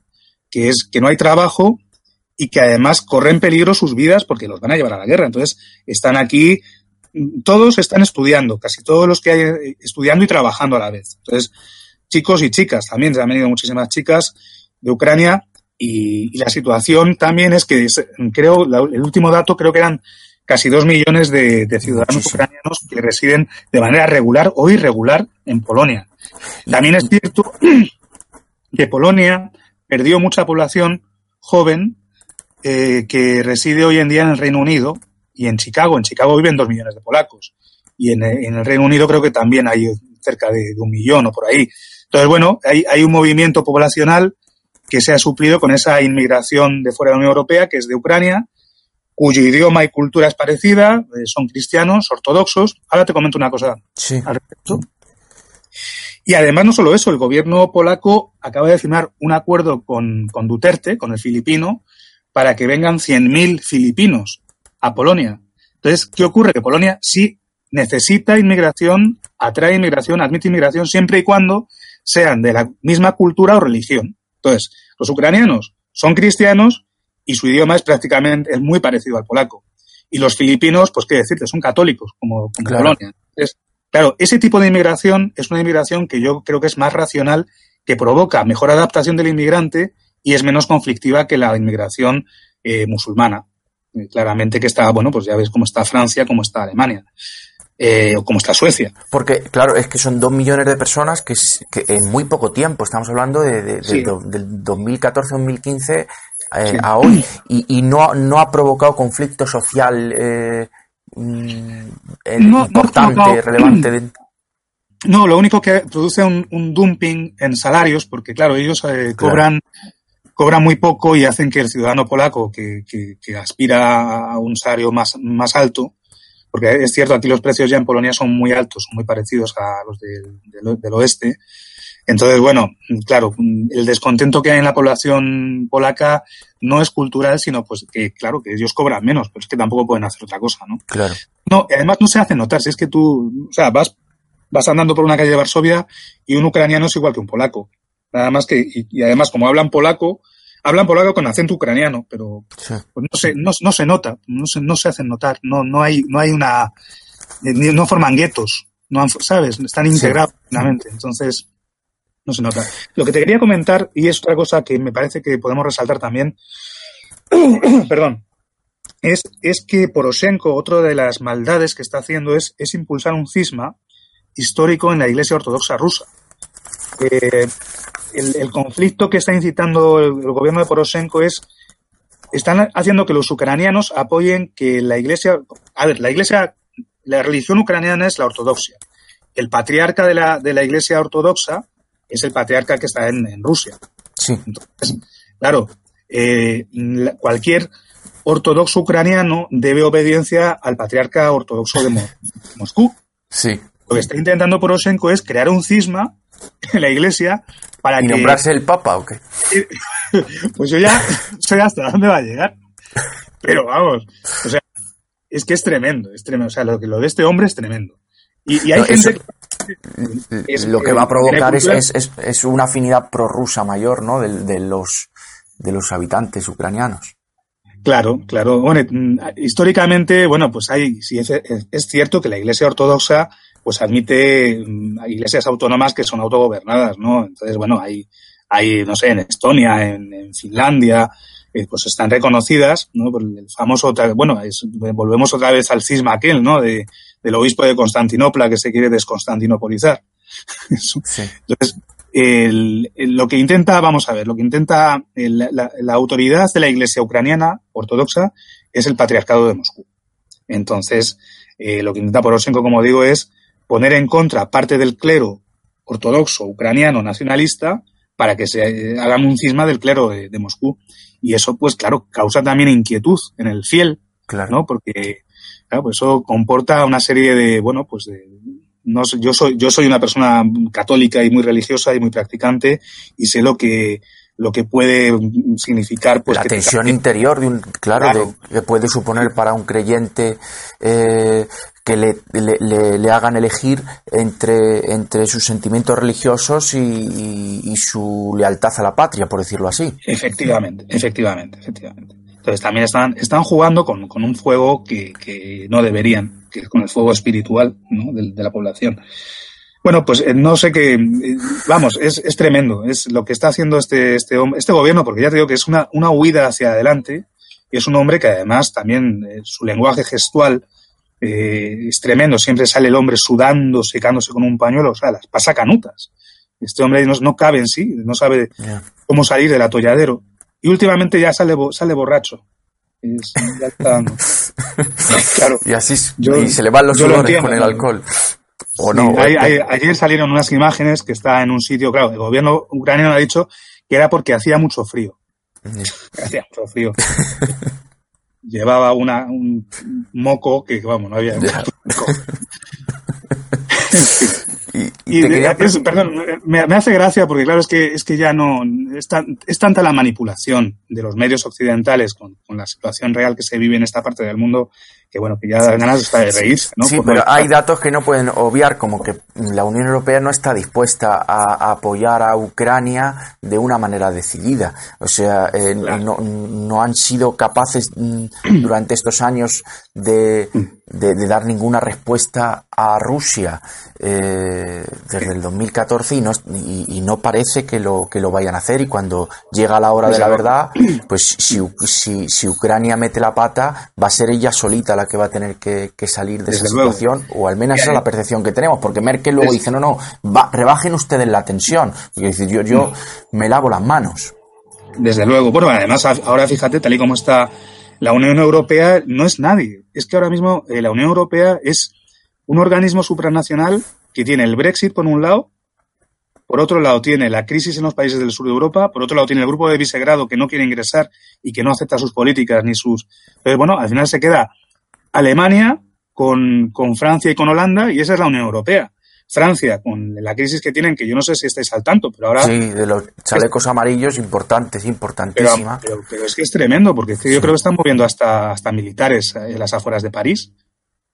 que es que no hay trabajo y que además corren peligro sus vidas porque los van a llevar a la guerra. Entonces, están aquí, todos están estudiando, casi todos los que hay eh, estudiando y trabajando a la vez. Entonces, chicos y chicas. También se han venido muchísimas chicas de Ucrania y, la situación también es que creo, el último dato creo que eran casi dos millones de, ciudadanos ucranianos que residen de manera regular o irregular en Polonia. También es cierto que Polonia perdió mucha población joven eh, que reside hoy en día en el Reino Unido y en Chicago. En Chicago viven dos millones de polacos y en, el Reino Unido creo que también hay cerca de, de un millón o por ahí. Entonces, bueno, hay, hay un movimiento poblacional que se ha suplido con esa inmigración de fuera de la Unión Europea, que es de Ucrania, cuyo idioma y cultura es parecida, eh, son cristianos, ortodoxos. Ahora te comento una cosa al respecto. Y además, no solo eso, el gobierno polaco acaba de firmar un acuerdo con, con Duterte, con el filipino, para que vengan 100.000 filipinos a Polonia. Entonces, ¿qué ocurre? Que Polonia sí necesita inmigración, atrae inmigración, admite inmigración, siempre y cuando sean de la misma cultura o religión. Entonces, los ucranianos son cristianos y su idioma es prácticamente, es muy parecido al polaco. Y los filipinos, pues qué decirte, son católicos, como, Polonia. Entonces, claro, ese tipo de inmigración es una inmigración que yo creo que es más racional, que provoca mejor adaptación del inmigrante y es menos conflictiva que la inmigración eh, musulmana. Eh, claramente que está, bueno, pues ya ves cómo está Francia, cómo está Alemania eh, o como está Suecia. Porque, claro, es que son dos millones de personas que, en muy poco tiempo, estamos hablando de, del 2014-2015 eh, a hoy, y, no, no ha provocado conflicto social eh, mm, importante, relevante. No, lo único que produce un, un dumping en salarios, porque claro, ellos eh, cobran cobran muy poco y hacen que el ciudadano polaco que, que, que aspira a un salario más, más alto, porque es cierto, aquí los precios ya en Polonia son muy altos, son muy parecidos a los del, oeste. Entonces, bueno, claro, el descontento que hay en la población polaca no es cultural, sino pues que, claro, que ellos cobran menos, pero es que tampoco pueden hacer otra cosa, ¿no? Claro. No, además no se hace notar, si es que tú, o sea, vas, vas andando por una calle de Varsovia y un ucraniano es igual que un polaco. Nada más que, y además como hablan polaco, hablan polaco con acento ucraniano, pero pues no, se, no, no, se nota, no se, no se hacen notar, no, no hay, no hay una, no forman guetos, no ¿sabes? Están integrados plenamente, entonces no se nota. Lo que te quería comentar, y es otra cosa que me parece que podemos resaltar también, perdón, es, es que Poroshenko, otra de las maldades que está haciendo es, es impulsar un cisma histórico en la Iglesia Ortodoxa rusa. Eh, el, conflicto que está incitando el, gobierno de Poroshenko es están haciendo que los ucranianos apoyen que la iglesia, a ver, la iglesia, la religión ucraniana es la ortodoxia. El patriarca de la, de la iglesia ortodoxa es el patriarca que está en, Rusia. Sí. Entonces, claro, eh, cualquier ortodoxo ucraniano debe obediencia al patriarca ortodoxo de Moscú. Sí. Lo que está intentando Poroshenko es crear un cisma en la iglesia para ¿Y nombrarse el papa o qué? pues yo ya sé hasta dónde va a llegar. Pero vamos, o sea, es que es tremendo, es tremendo. O sea, lo, lo de este hombre es tremendo. Y, hay gente lo que va a provocar es, es, es, una afinidad prorrusa mayor, ¿no? De, de, los, de los habitantes ucranianos. Claro, claro. Bueno, históricamente, bueno, pues hay, sí, es, es, cierto que la Iglesia Ortodoxa pues admite mm, iglesias autónomas que son autogobernadas, ¿no? Entonces, bueno, hay, hay no sé, en Estonia, en, Finlandia, eh, pues están reconocidas, ¿no? el famoso, bueno, volvemos otra vez al cisma aquel, ¿no? De, del obispo de Constantinopla que se quiere desconstantinopolizar. Entonces, lo que intenta, vamos a ver, lo que intenta la, autoridad de la Iglesia ucraniana ortodoxa es el patriarcado de Moscú. Entonces, eh, lo que intenta Poroshenko, como digo, es poner en contra parte del clero ortodoxo ucraniano nacionalista para que se eh, haga un cisma del clero de, Moscú. Y eso, pues claro, causa también inquietud en el fiel, claro. ¿no? Porque, claro, pues eso comporta una serie de, bueno, pues de, no yo soy yo soy una persona católica y muy religiosa y muy practicante y sé lo que lo que puede significar pues la tensión interior de un claro, que puede suponer para un creyente eh, que le, le, le, hagan elegir entre, entre sus sentimientos religiosos y, y, su lealtad a la patria, por decirlo así. Efectivamente, efectivamente, efectivamente. Entonces también están, están jugando con, con un fuego que, que no deberían que con el fuego espiritual ¿no? de, la población. Bueno, pues eh, no sé qué, eh, vamos, es, es, tremendo, es lo que está haciendo este, este, este gobierno, porque ya te digo que es una, una huida hacia adelante, y es un hombre que además también eh, su lenguaje gestual es tremendo, siempre sale el hombre sudando, secándose con un pañuelo, o sea, las pasa canutas. Este hombre no, no cabe en sí, no sabe cómo salir del atolladero. Y últimamente ya sale, sale borracho. Y así se le van los olores con el alcohol. O no. ayer salieron unas imágenes que está en un sitio, claro, el gobierno ucraniano ha dicho que era porque hacía mucho frío. hacía mucho frío. Llevaba una, un moco que, vamos, no había. Y, perdón, me, hace gracia porque claro, es que, es que ya no, es, es tanta la manipulación de los medios occidentales con, con, la situación real que se vive en esta parte del mundo que bueno, que ya da ganas de reírse, ¿no? Sí, pero hay datos que no pueden obviar, como que la Unión Europea no está dispuesta a, apoyar a Ucrania de una manera decidida. O sea, eh, no, no, han sido capaces mm, durante estos años de, de, dar ninguna respuesta a Rusia eh, desde el 2014 y no, y, no parece que lo, que lo vayan a hacer. Y cuando llega la hora de la verdad, pues si, si, si Ucrania mete la pata, va a ser ella solita la que va a tener que, salir de esa situación, o al menos esa es la percepción que tenemos, porque Merkel luego dice, no, no, rebajen ustedes la tensión, dice, yo, yo me lavo las manos. Desde luego, bueno, además ahora fíjate, tal y como está la Unión Europea, no es nadie, es que ahora mismo eh, la Unión Europea es un organismo supranacional que tiene el Brexit por un lado, por otro lado tiene la crisis en los países del sur de Europa, por otro lado tiene el grupo de Visegrado que no quiere ingresar y que no acepta sus políticas ni sus... Pero bueno, al final se queda Alemania con, con Francia y con Holanda, y esa es la Unión Europea. Francia, con la crisis que tienen, que yo no sé si estáis al tanto, pero ahora... Sí, de los chalecos amarillos importantes, importantísima. Pero, pero, es que es tremendo, porque es que yo creo que están moviendo hasta, hasta militares en las afueras de París,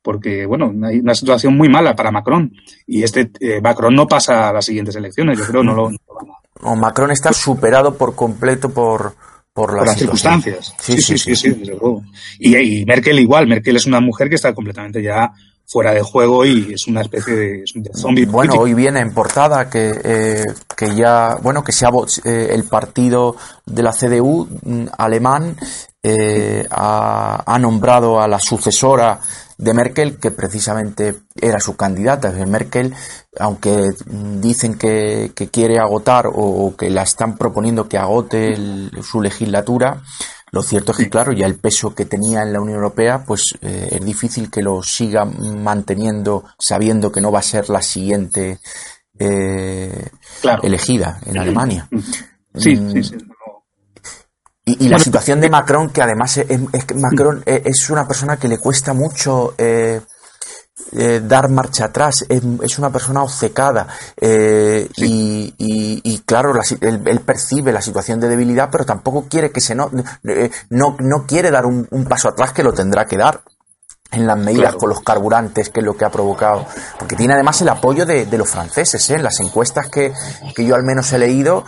porque, bueno, hay una situación muy mala para Macron, y este eh, Macron no pasa a las siguientes elecciones, yo creo, no lo, no van a... O Macron está superado por completo por, por, las, circunstancias. Sí sí sí, sí, desde luego. Y, Merkel igual, Merkel es una mujer que está completamente ya fuera de juego y es una especie de, zombie. Bueno, hoy viene en portada que, eh, que ya, bueno, que se ha, eh, el partido de la CDU mm, alemán eh, ha, ha, nombrado a la sucesora de Merkel, que precisamente era su candidata. Merkel, aunque dicen que, quiere agotar o, que la están proponiendo que agote su legislatura, lo cierto es que, claro, ya el peso que tenía en la Unión Europea, pues eh, es difícil que lo siga manteniendo sabiendo que no va a ser la siguiente eh, elegida en Alemania. Sí, sí, sí. Y, la situación de Macron, que además es, que Macron es una persona que le cuesta mucho eh, eh, dar marcha atrás, es, una persona obcecada eh, y, claro, él, percibe la situación de debilidad, pero tampoco quiere que se no, no, no quiere dar un, paso atrás que lo tendrá que dar en las medidas con los carburantes, que es lo que ha provocado. Porque tiene además el apoyo de, los franceses, en las encuestas que, que, yo al menos he leído.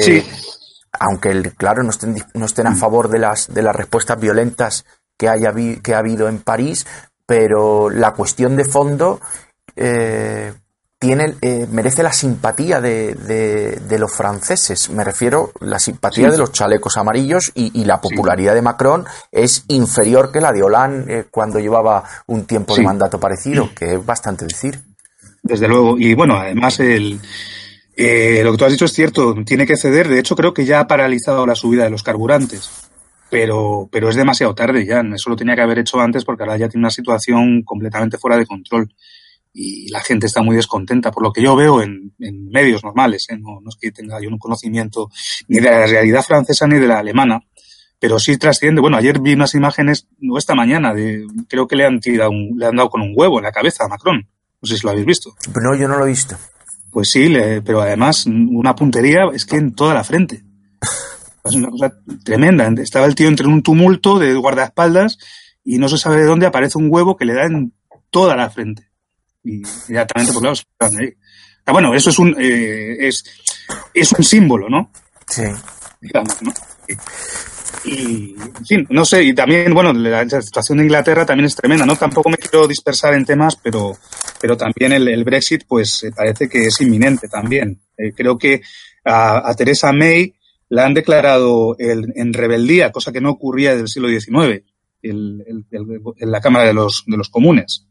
sí aunque claro no estén, no estén a mm. favor de las, de las respuestas violentas que, haya que ha habido en París, pero la cuestión de fondo eh, tiene, eh, merece la simpatía de, de, los franceses. Me refiero la simpatía de los chalecos amarillos y, la popularidad de Macron es inferior que la de Hollande eh, cuando llevaba un tiempo de mandato parecido, que es bastante decir. Desde luego. Y bueno, además el, eh, lo que tú has dicho es cierto, tiene que ceder. De hecho, creo que ya ha paralizado la subida de los carburantes. Pero, pero es demasiado tarde ya. Eso lo tenía que haber hecho antes porque ahora ya tiene una situación completamente fuera de control y la gente está muy descontenta, por lo que yo veo en, medios normales. ¿eh? No, es que tenga yo un conocimiento ni de la realidad francesa ni de la alemana, pero sí trasciende. Bueno, ayer vi unas imágenes, no esta mañana, de, creo que le han, tirado le han dado con un huevo en la cabeza a Macron. No sé si lo habéis visto. No, yo no lo he visto. Pues sí, pero además una puntería es que en toda la frente. Es una cosa tremenda. Estaba el tío entre un tumulto de guardaespaldas y no se sabe de dónde aparece un huevo que le da en toda la frente y inmediatamente, por pues claro. Ah, bueno, eso es un, eh, es, es un símbolo, ¿no? Sí. Digamos, ¿no? Y, en fin, no sé, y también, bueno, la, situación de Inglaterra también es tremenda, ¿no? Tampoco me quiero dispersar en temas, pero, pero también el, Brexit, pues eh, parece que es inminente también. Eh, creo que a, a, Theresa May la han declarado el, en rebeldía, cosa que no ocurría desde el siglo XIX, en la Cámara de los, de los Comunes.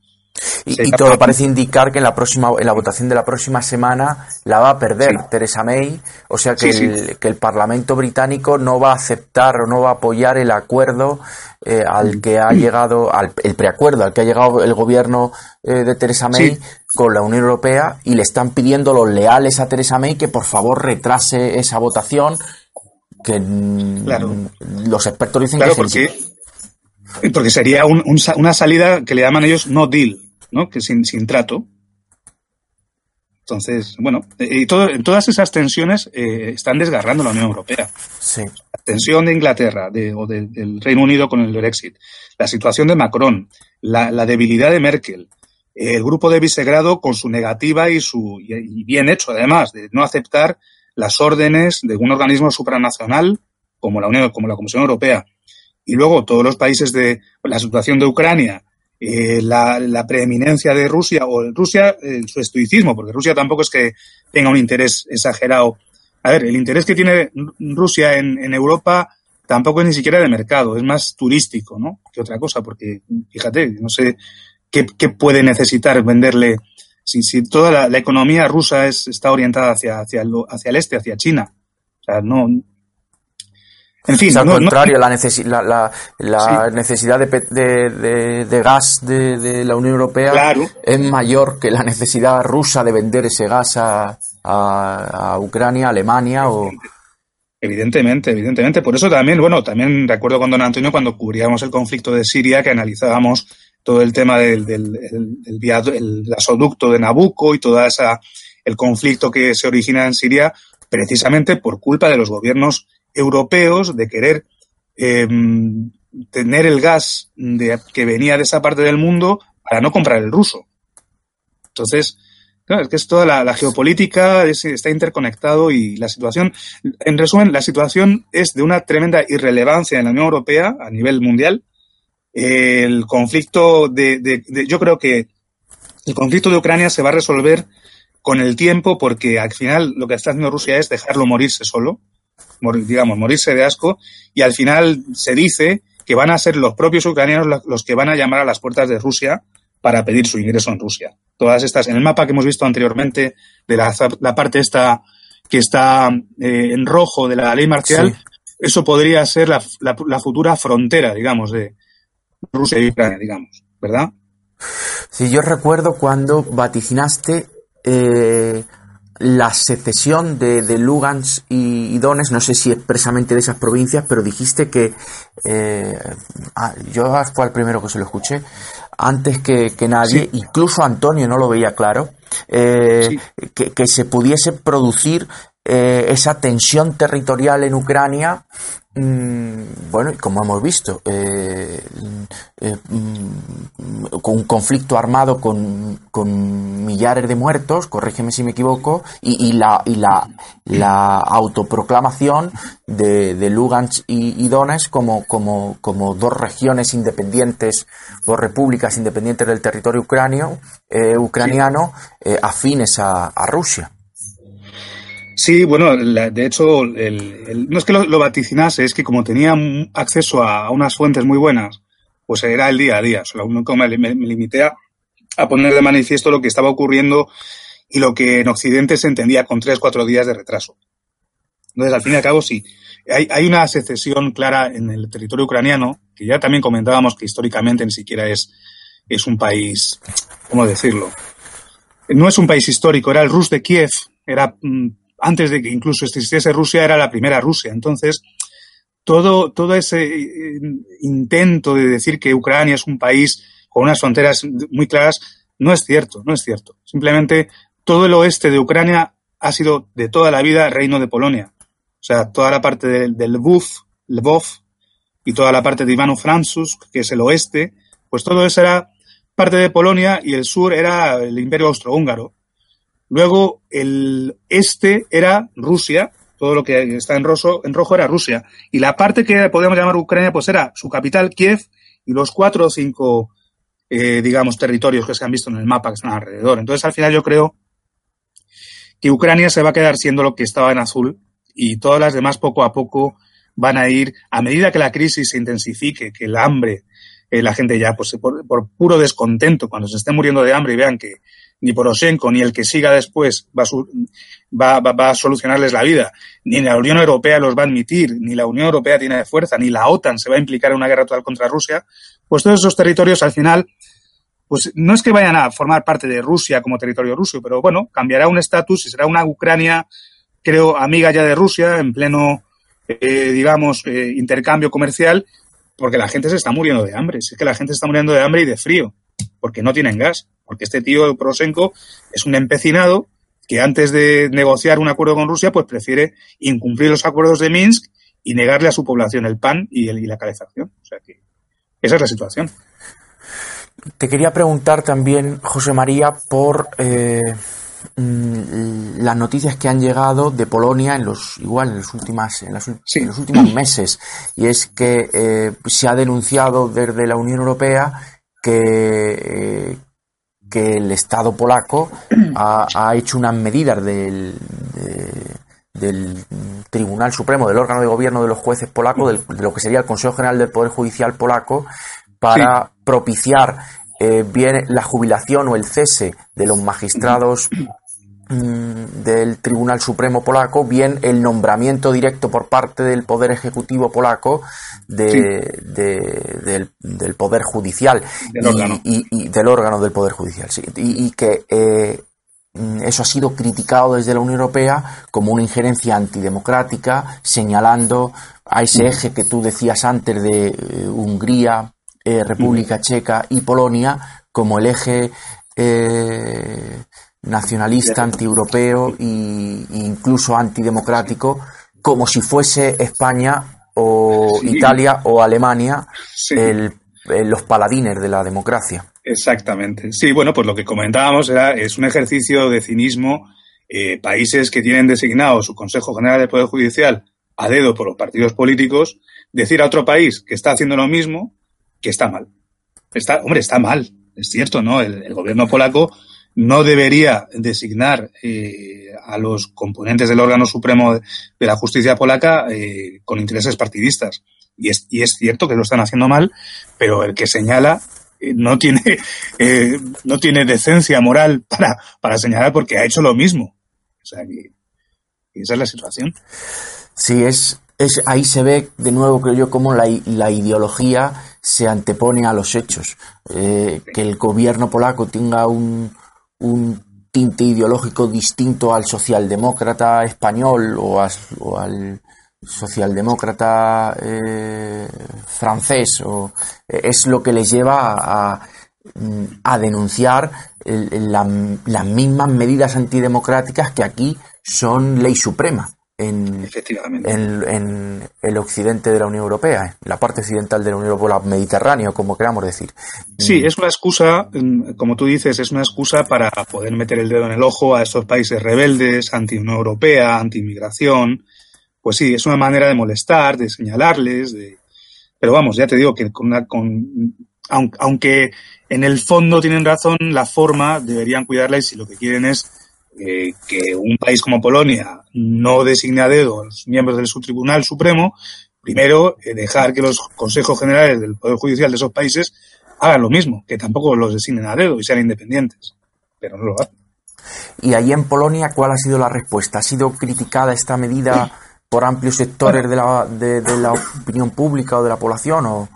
Y, todo parece indicar que en la próxima en la votación de la próxima semana la va a perder Theresa May, o sea que, el, que el Parlamento británico no va a aceptar o no va a apoyar el acuerdo eh, al que ha llegado, al, el preacuerdo al que ha llegado el gobierno eh, de Theresa May con la Unión Europea y le están pidiendo los leales a Theresa May que por favor retrase esa votación que los expertos dicen que porque, porque sería una salida que le llaman ellos no deal ¿no? Que sin, sin trato. Entonces, bueno, y todo, todas esas tensiones eh, están desgarrando la Unión Europea. Sí. La tensión de Inglaterra de, o del Reino Unido con el Brexit, la situación de Macron, la, la debilidad de Merkel, el grupo de Visegrado con su negativa y su y bien hecho además de no aceptar las órdenes de un organismo supranacional como la Unión como la Comisión Europea y luego todos los países de la situación de Ucrania eh, la, preeminencia de Rusia o Rusia, eh, su estoicismo, porque Rusia tampoco es que tenga un interés exagerado. A ver, el interés que tiene Rusia en, Europa tampoco es ni siquiera de mercado, es más turístico, ¿no? Que otra cosa, porque fíjate, no sé qué, puede necesitar venderle si, si toda la, economía rusa es, está orientada hacia, hacia, hacia el este, hacia China. O sea, no, en fin, al contrario, la, la, necesidad de, de, gas de, la Unión Europea es mayor que la necesidad rusa de vender ese gas a, a, Ucrania, Alemania o... Evidentemente, evidentemente. Por eso también, bueno, también recuerdo con don Antonio cuando cubríamos el conflicto de Siria, que analizábamos todo el tema del, del, el gasoducto de Nabucco y toda esa el conflicto que se origina en Siria precisamente por culpa de los gobiernos europeos de querer em, tener el gas de, que venía de esa parte del mundo para no comprar el ruso. Entonces, claro, es que es toda la, geopolítica está interconectado y la situación, en resumen, la situación es de una tremenda irrelevancia en la Unión Europea a nivel mundial. El conflicto de, yo creo que el conflicto de Ucrania se va a resolver con el tiempo porque al final lo que está haciendo Rusia es dejarlo morirse solo digamos, morirse de asco, y al final se dice que van a ser los propios ucranianos los que van a llamar a las puertas de Rusia para pedir su ingreso en Rusia. Todas estas, en el mapa que hemos visto anteriormente, de la, parte esta que está eh, en rojo de la ley marcial, eso podría ser la, la, futura frontera, digamos, de Rusia y Ucrania, digamos, ¿verdad? Sí, yo recuerdo cuando vaticinaste eh, la secesión de, de Lugansk y, Donetsk, no sé si expresamente de esas provincias, pero dijiste que eh, ah, yo fue el primero que se lo escuché, antes que, nadie, incluso Antonio no lo veía claro, eh, que, se pudiese producir eh, esa tensión territorial en Ucrania Mm, bueno, como hemos visto, eh, eh, mm, con un conflicto armado con, con, millares de muertos, corrígeme si me equivoco, y, la, y la, la autoproclamación de, de Lugansk y, Donetsk como, como, como dos regiones independientes, dos repúblicas independientes del territorio ucranio, eh, ucraniano, afines a Rusia. Sí, bueno, de hecho, el, no es que lo, vaticinase, es que como tenía acceso a, unas fuentes muy buenas, pues era el día a día. Solo nunca me, limité a, poner de manifiesto lo que estaba ocurriendo y lo que en Occidente se entendía con tres, cuatro días de retraso. Entonces, al fin y al cabo, sí. Hay, hay una secesión clara en el territorio ucraniano, que ya también comentábamos que históricamente ni siquiera es, es un país, ¿cómo decirlo? No es un país histórico, era el Rus de Kiev, era mm, antes de que incluso existiese Rusia, era la primera Rusia. Entonces, todo, todo ese eh, intento de decir que Ucrania es un país con unas fronteras muy claras, no es cierto, no es cierto. Simplemente todo el oeste de Ucrania ha sido de toda la vida reino de Polonia. O sea, toda la parte del, del Lvov, Lvov y toda la parte de Ivano-Frankivsk, que es el oeste, pues todo eso era parte de Polonia y el sur era el imperio austrohúngaro. Luego el este era Rusia, todo lo que está en rojo, en rojo era Rusia. Y la parte que podríamos llamar Ucrania, pues era su capital, Kiev, y los cuatro o cinco, eh, digamos, territorios que se han visto en el mapa que están alrededor. Entonces, al final yo creo que Ucrania se va a quedar siendo lo que estaba en azul y todas las demás poco a poco van a ir, a medida que la crisis se intensifique, que el hambre, eh, la gente ya, pues por, por, puro descontento, cuando se esté muriendo de hambre y vean que ni Poroshenko ni el que siga después va a, va, va, a solucionarles la vida, ni la Unión Europea los va a admitir, ni la Unión Europea tiene fuerza, ni la OTAN se va a implicar en una guerra total contra Rusia, pues todos esos territorios al final, pues no es que vayan a formar parte de Rusia como territorio ruso, pero bueno, cambiará un estatus y será una Ucrania, creo, amiga ya de Rusia, en pleno, eh, digamos, eh, intercambio comercial, porque la gente se está muriendo de hambre. Es que la gente se está muriendo de hambre y de frío, porque no tienen gas. Porque este tío Prosenko es un empecinado que antes de negociar un acuerdo con Rusia, pues prefiere incumplir los acuerdos de Minsk y negarle a su población el pan y, el, y la calefacción. O sea que esa es la situación. Te quería preguntar también, José María, por eh, mm, las noticias que han llegado de Polonia en los igual en los últimas en, los últimos meses y es que eh, se ha denunciado desde la Unión Europea que, eh, que el Estado polaco ha, hecho unas medidas del, del Tribunal Supremo, del órgano de gobierno de los jueces polacos, de lo que sería el Consejo General del Poder Judicial polaco, para propiciar eh, bien la jubilación o el cese de los magistrados del Tribunal Supremo polaco, bien el nombramiento directo por parte del Poder Ejecutivo polaco de, del, Poder Judicial y, del órgano del Poder Judicial. y, que eh, mm, eso ha sido criticado desde la Unión Europea como una injerencia antidemocrática, señalando a ese eje que tú decías antes de eh, Hungría, eh, República Checa y Polonia como el eje nacionalista, antieuropeo e incluso antidemocrático, como si fuese España o Italia o Alemania el, los paladines de la democracia. Exactamente. Sí, bueno, pues lo que comentábamos era, es un ejercicio de cinismo. Eh, países que tienen designado su Consejo General del Poder Judicial a dedo por los partidos políticos, decir a otro país que está haciendo lo mismo, que está mal. Está, hombre, está mal, es cierto, ¿no? el gobierno polaco no debería designar eh, a los componentes del órgano supremo de la justicia polaca eh, con intereses partidistas. Y es, y es cierto que lo están haciendo mal, pero el que señala eh, no tiene no tiene decencia moral para, para señalar porque ha hecho lo mismo. O sea, que esa es la situación. Sí, es, es ahí se ve de nuevo, creo yo, cómo la, la ideología se antepone a los hechos. que el gobierno polaco tenga un, un tinte ideológico distinto al socialdemócrata español o, al socialdemócrata eh, francés o, eh, es lo que les lleva a, a denunciar las mismas medidas antidemocráticas que aquí son ley suprema. En, en, el occidente de la Unión Europea, la parte occidental de la Unión Europea, Mediterráneo, como queramos decir. Sí, es una excusa, como tú dices, es una excusa para poder meter el dedo en el ojo a estos países rebeldes, anti-Unión Europea, anti-inmigración. Pues sí, es una manera de molestar, de señalarles, de... pero vamos, ya te digo que con, con aunque en el fondo tienen razón, la forma deberían cuidarla y si lo que quieren es eh, que un país como Polonia no designe a dedo a los miembros del Tribunal Supremo, primero eh, dejar que los consejos generales del Poder Judicial de esos países hagan lo mismo, que tampoco los designen a dedo y sean independientes. Pero no lo hacen. ¿Y allí en Polonia cuál ha sido la respuesta? ¿Ha sido criticada esta medida por amplios sectores de, la, de, de la opinión pública o de la población? O...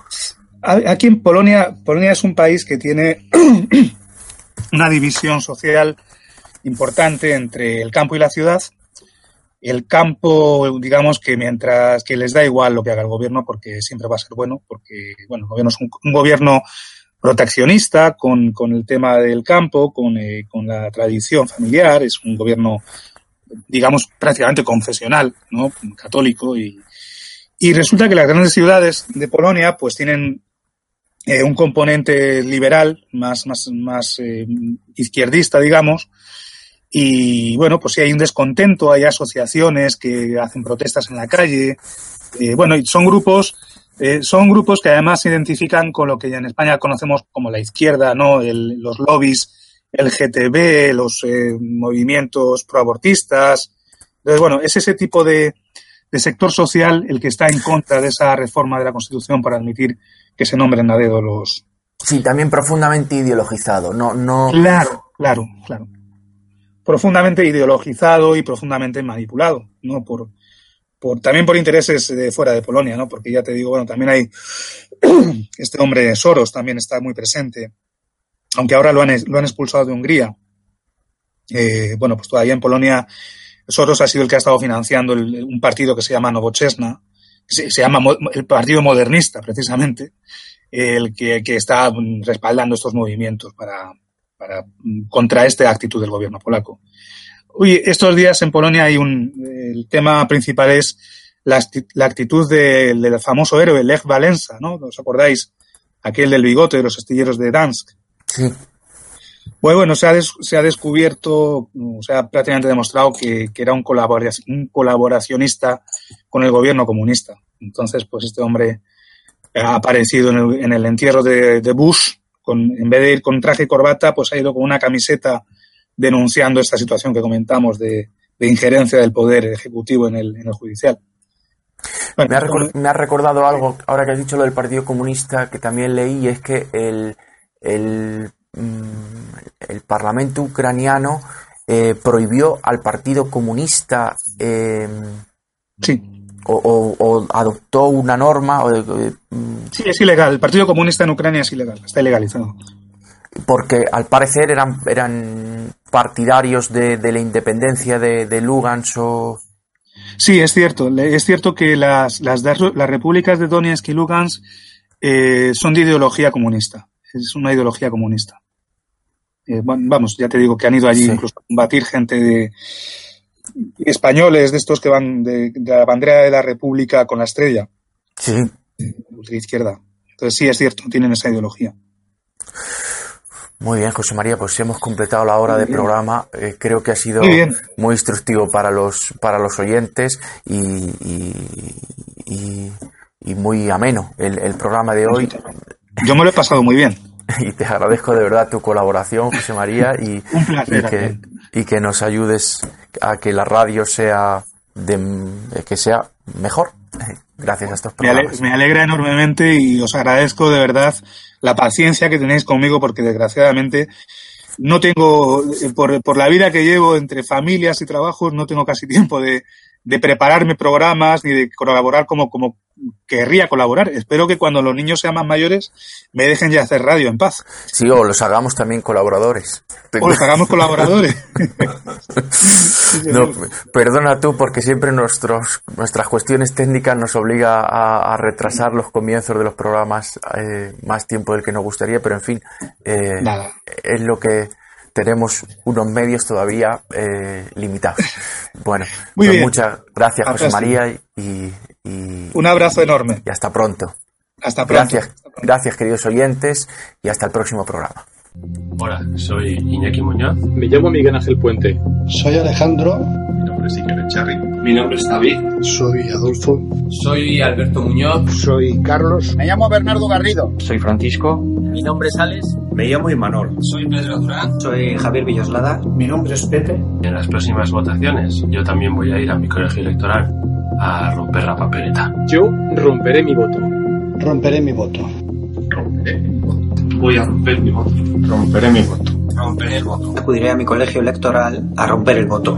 Aquí en Polonia, Polonia es un país que tiene una división social importante entre el campo y la ciudad. El campo, digamos que mientras que les da igual lo que haga el gobierno, porque siempre va a ser bueno, porque bueno, el gobierno es un, gobierno proteccionista con, con, el tema del campo, con, eh, con, la tradición familiar, es un gobierno, digamos, prácticamente confesional, ¿no? Católico y, y resulta que las grandes ciudades de Polonia pues tienen eh, un componente liberal, más, más, más eh, izquierdista, digamos, y bueno, pues si hay un descontento, hay asociaciones que hacen protestas en la calle. Eh, bueno, y son grupos, eh, son grupos que además se identifican con lo que ya en España conocemos como la izquierda, ¿no? El, los lobbies, el GTB, los eh, movimientos proabortistas. Entonces, bueno, es ese tipo de, de sector social el que está en contra de esa reforma de la Constitución para admitir que se nombren a dedo los. Sí, también profundamente ideologizado, no, no. Claro, claro, claro profundamente ideologizado y profundamente manipulado, ¿no? Por, por, también por intereses de fuera de Polonia, ¿no? Porque ya te digo, bueno, también hay este hombre Soros también está muy presente, aunque ahora lo han, lo han expulsado de Hungría. Eh, bueno, pues todavía en Polonia Soros ha sido el que ha estado financiando un partido que se llama Novochesna, se, se, llama el Partido Modernista, precisamente, el que, que está respaldando estos movimientos para, para, contra esta actitud del gobierno polaco. Uy, estos días en Polonia hay un, el tema principal es la, la actitud del, del, famoso héroe Lech Valenza, ¿no? ¿Os acordáis? Aquel del bigote de los astilleros de Dansk. Sí. Pues bueno, se ha, des, se ha descubierto, o sea, prácticamente demostrado que, que era un, un colaboracionista con el gobierno comunista. Entonces, pues este hombre ha aparecido en el, en el entierro de, de Bush en vez de ir con traje y corbata, pues ha ido con una camiseta denunciando esta situación que comentamos de, injerencia del poder ejecutivo en el, judicial. me, ha recordado algo, ahora que has dicho lo del Partido Comunista, que también leí, es que el, el, mm, Parlamento ucraniano eh, prohibió al Partido Comunista eh, sí o, adoptó una norma. O, sí, es ilegal. El Partido Comunista en Ucrania es ilegal, está ilegalizado. Porque al parecer eran, eran partidarios de, la independencia de, de, Lugansk o. Sí, es cierto. Es cierto que las, las, las repúblicas de Donetsk y Lugansk eh, son de ideología comunista. Es una ideología comunista. Eh, vamos, ya te digo que han ido allí incluso a combatir gente de, españoles de estos que van de, la bandera de la República con la estrella. Sí. De izquierda. Entonces sí, es cierto, tienen esa ideología. Muy bien, José María, pues hemos completado la hora de programa. Eh, creo que ha sido muy, instructivo para los, para los oyentes y, y, muy ameno el, el, programa de hoy. Yo me lo he pasado muy bien. Y te agradezco de verdad tu colaboración, José María, y, Un placer, que, y que nos ayudes a que la radio sea de, que sea mejor gracias a estos programas. Me alegra enormemente y os agradezco de verdad la paciencia que tenéis conmigo porque desgraciadamente no tengo, por, por la vida que llevo entre familias y trabajos, no tengo casi tiempo de, de prepararme programas ni de colaborar como, como querría colaborar. Espero que cuando los niños sean más mayores me dejen ya hacer radio en paz. Sí, o los hagamos también colaboradores. O los hagamos colaboradores. no, perdona tú porque siempre nuestros, nuestras cuestiones técnicas nos obliga a, retrasar los comienzos de los programas eh, más tiempo del que nos gustaría, pero en fin, eh, es lo que tenemos unos medios todavía eh, limitados. Bueno, pues muchas gracias, José María, y, un abrazo enorme. Y hasta pronto. Hasta pronto. Gracias, gracias queridos oyentes, y hasta el próximo programa. Hola, soy Iñaki Muñoz. Me llamo Miguel Ángel Puente. Soy Alejandro. Mi nombre es Iker Charri. Mi nombre es David. Soy Adolfo. Soy Alberto Muñoz. Soy Carlos. Me llamo Bernardo Garrido. Soy Francisco. Mi nombre es Alex. Me llamo Imanol. Soy Pedro Durán. Soy Javier Villoslada. Mi nombre es Pepe. En las próximas votaciones yo también voy a ir a mi colegio electoral a romper la papeleta. Yo romperé mi voto. Romperé mi voto. Romperé mi voto. Voy a romper mi voto. Romperé mi voto. Romperé el voto. Acudiré a mi colegio electoral a romper el voto.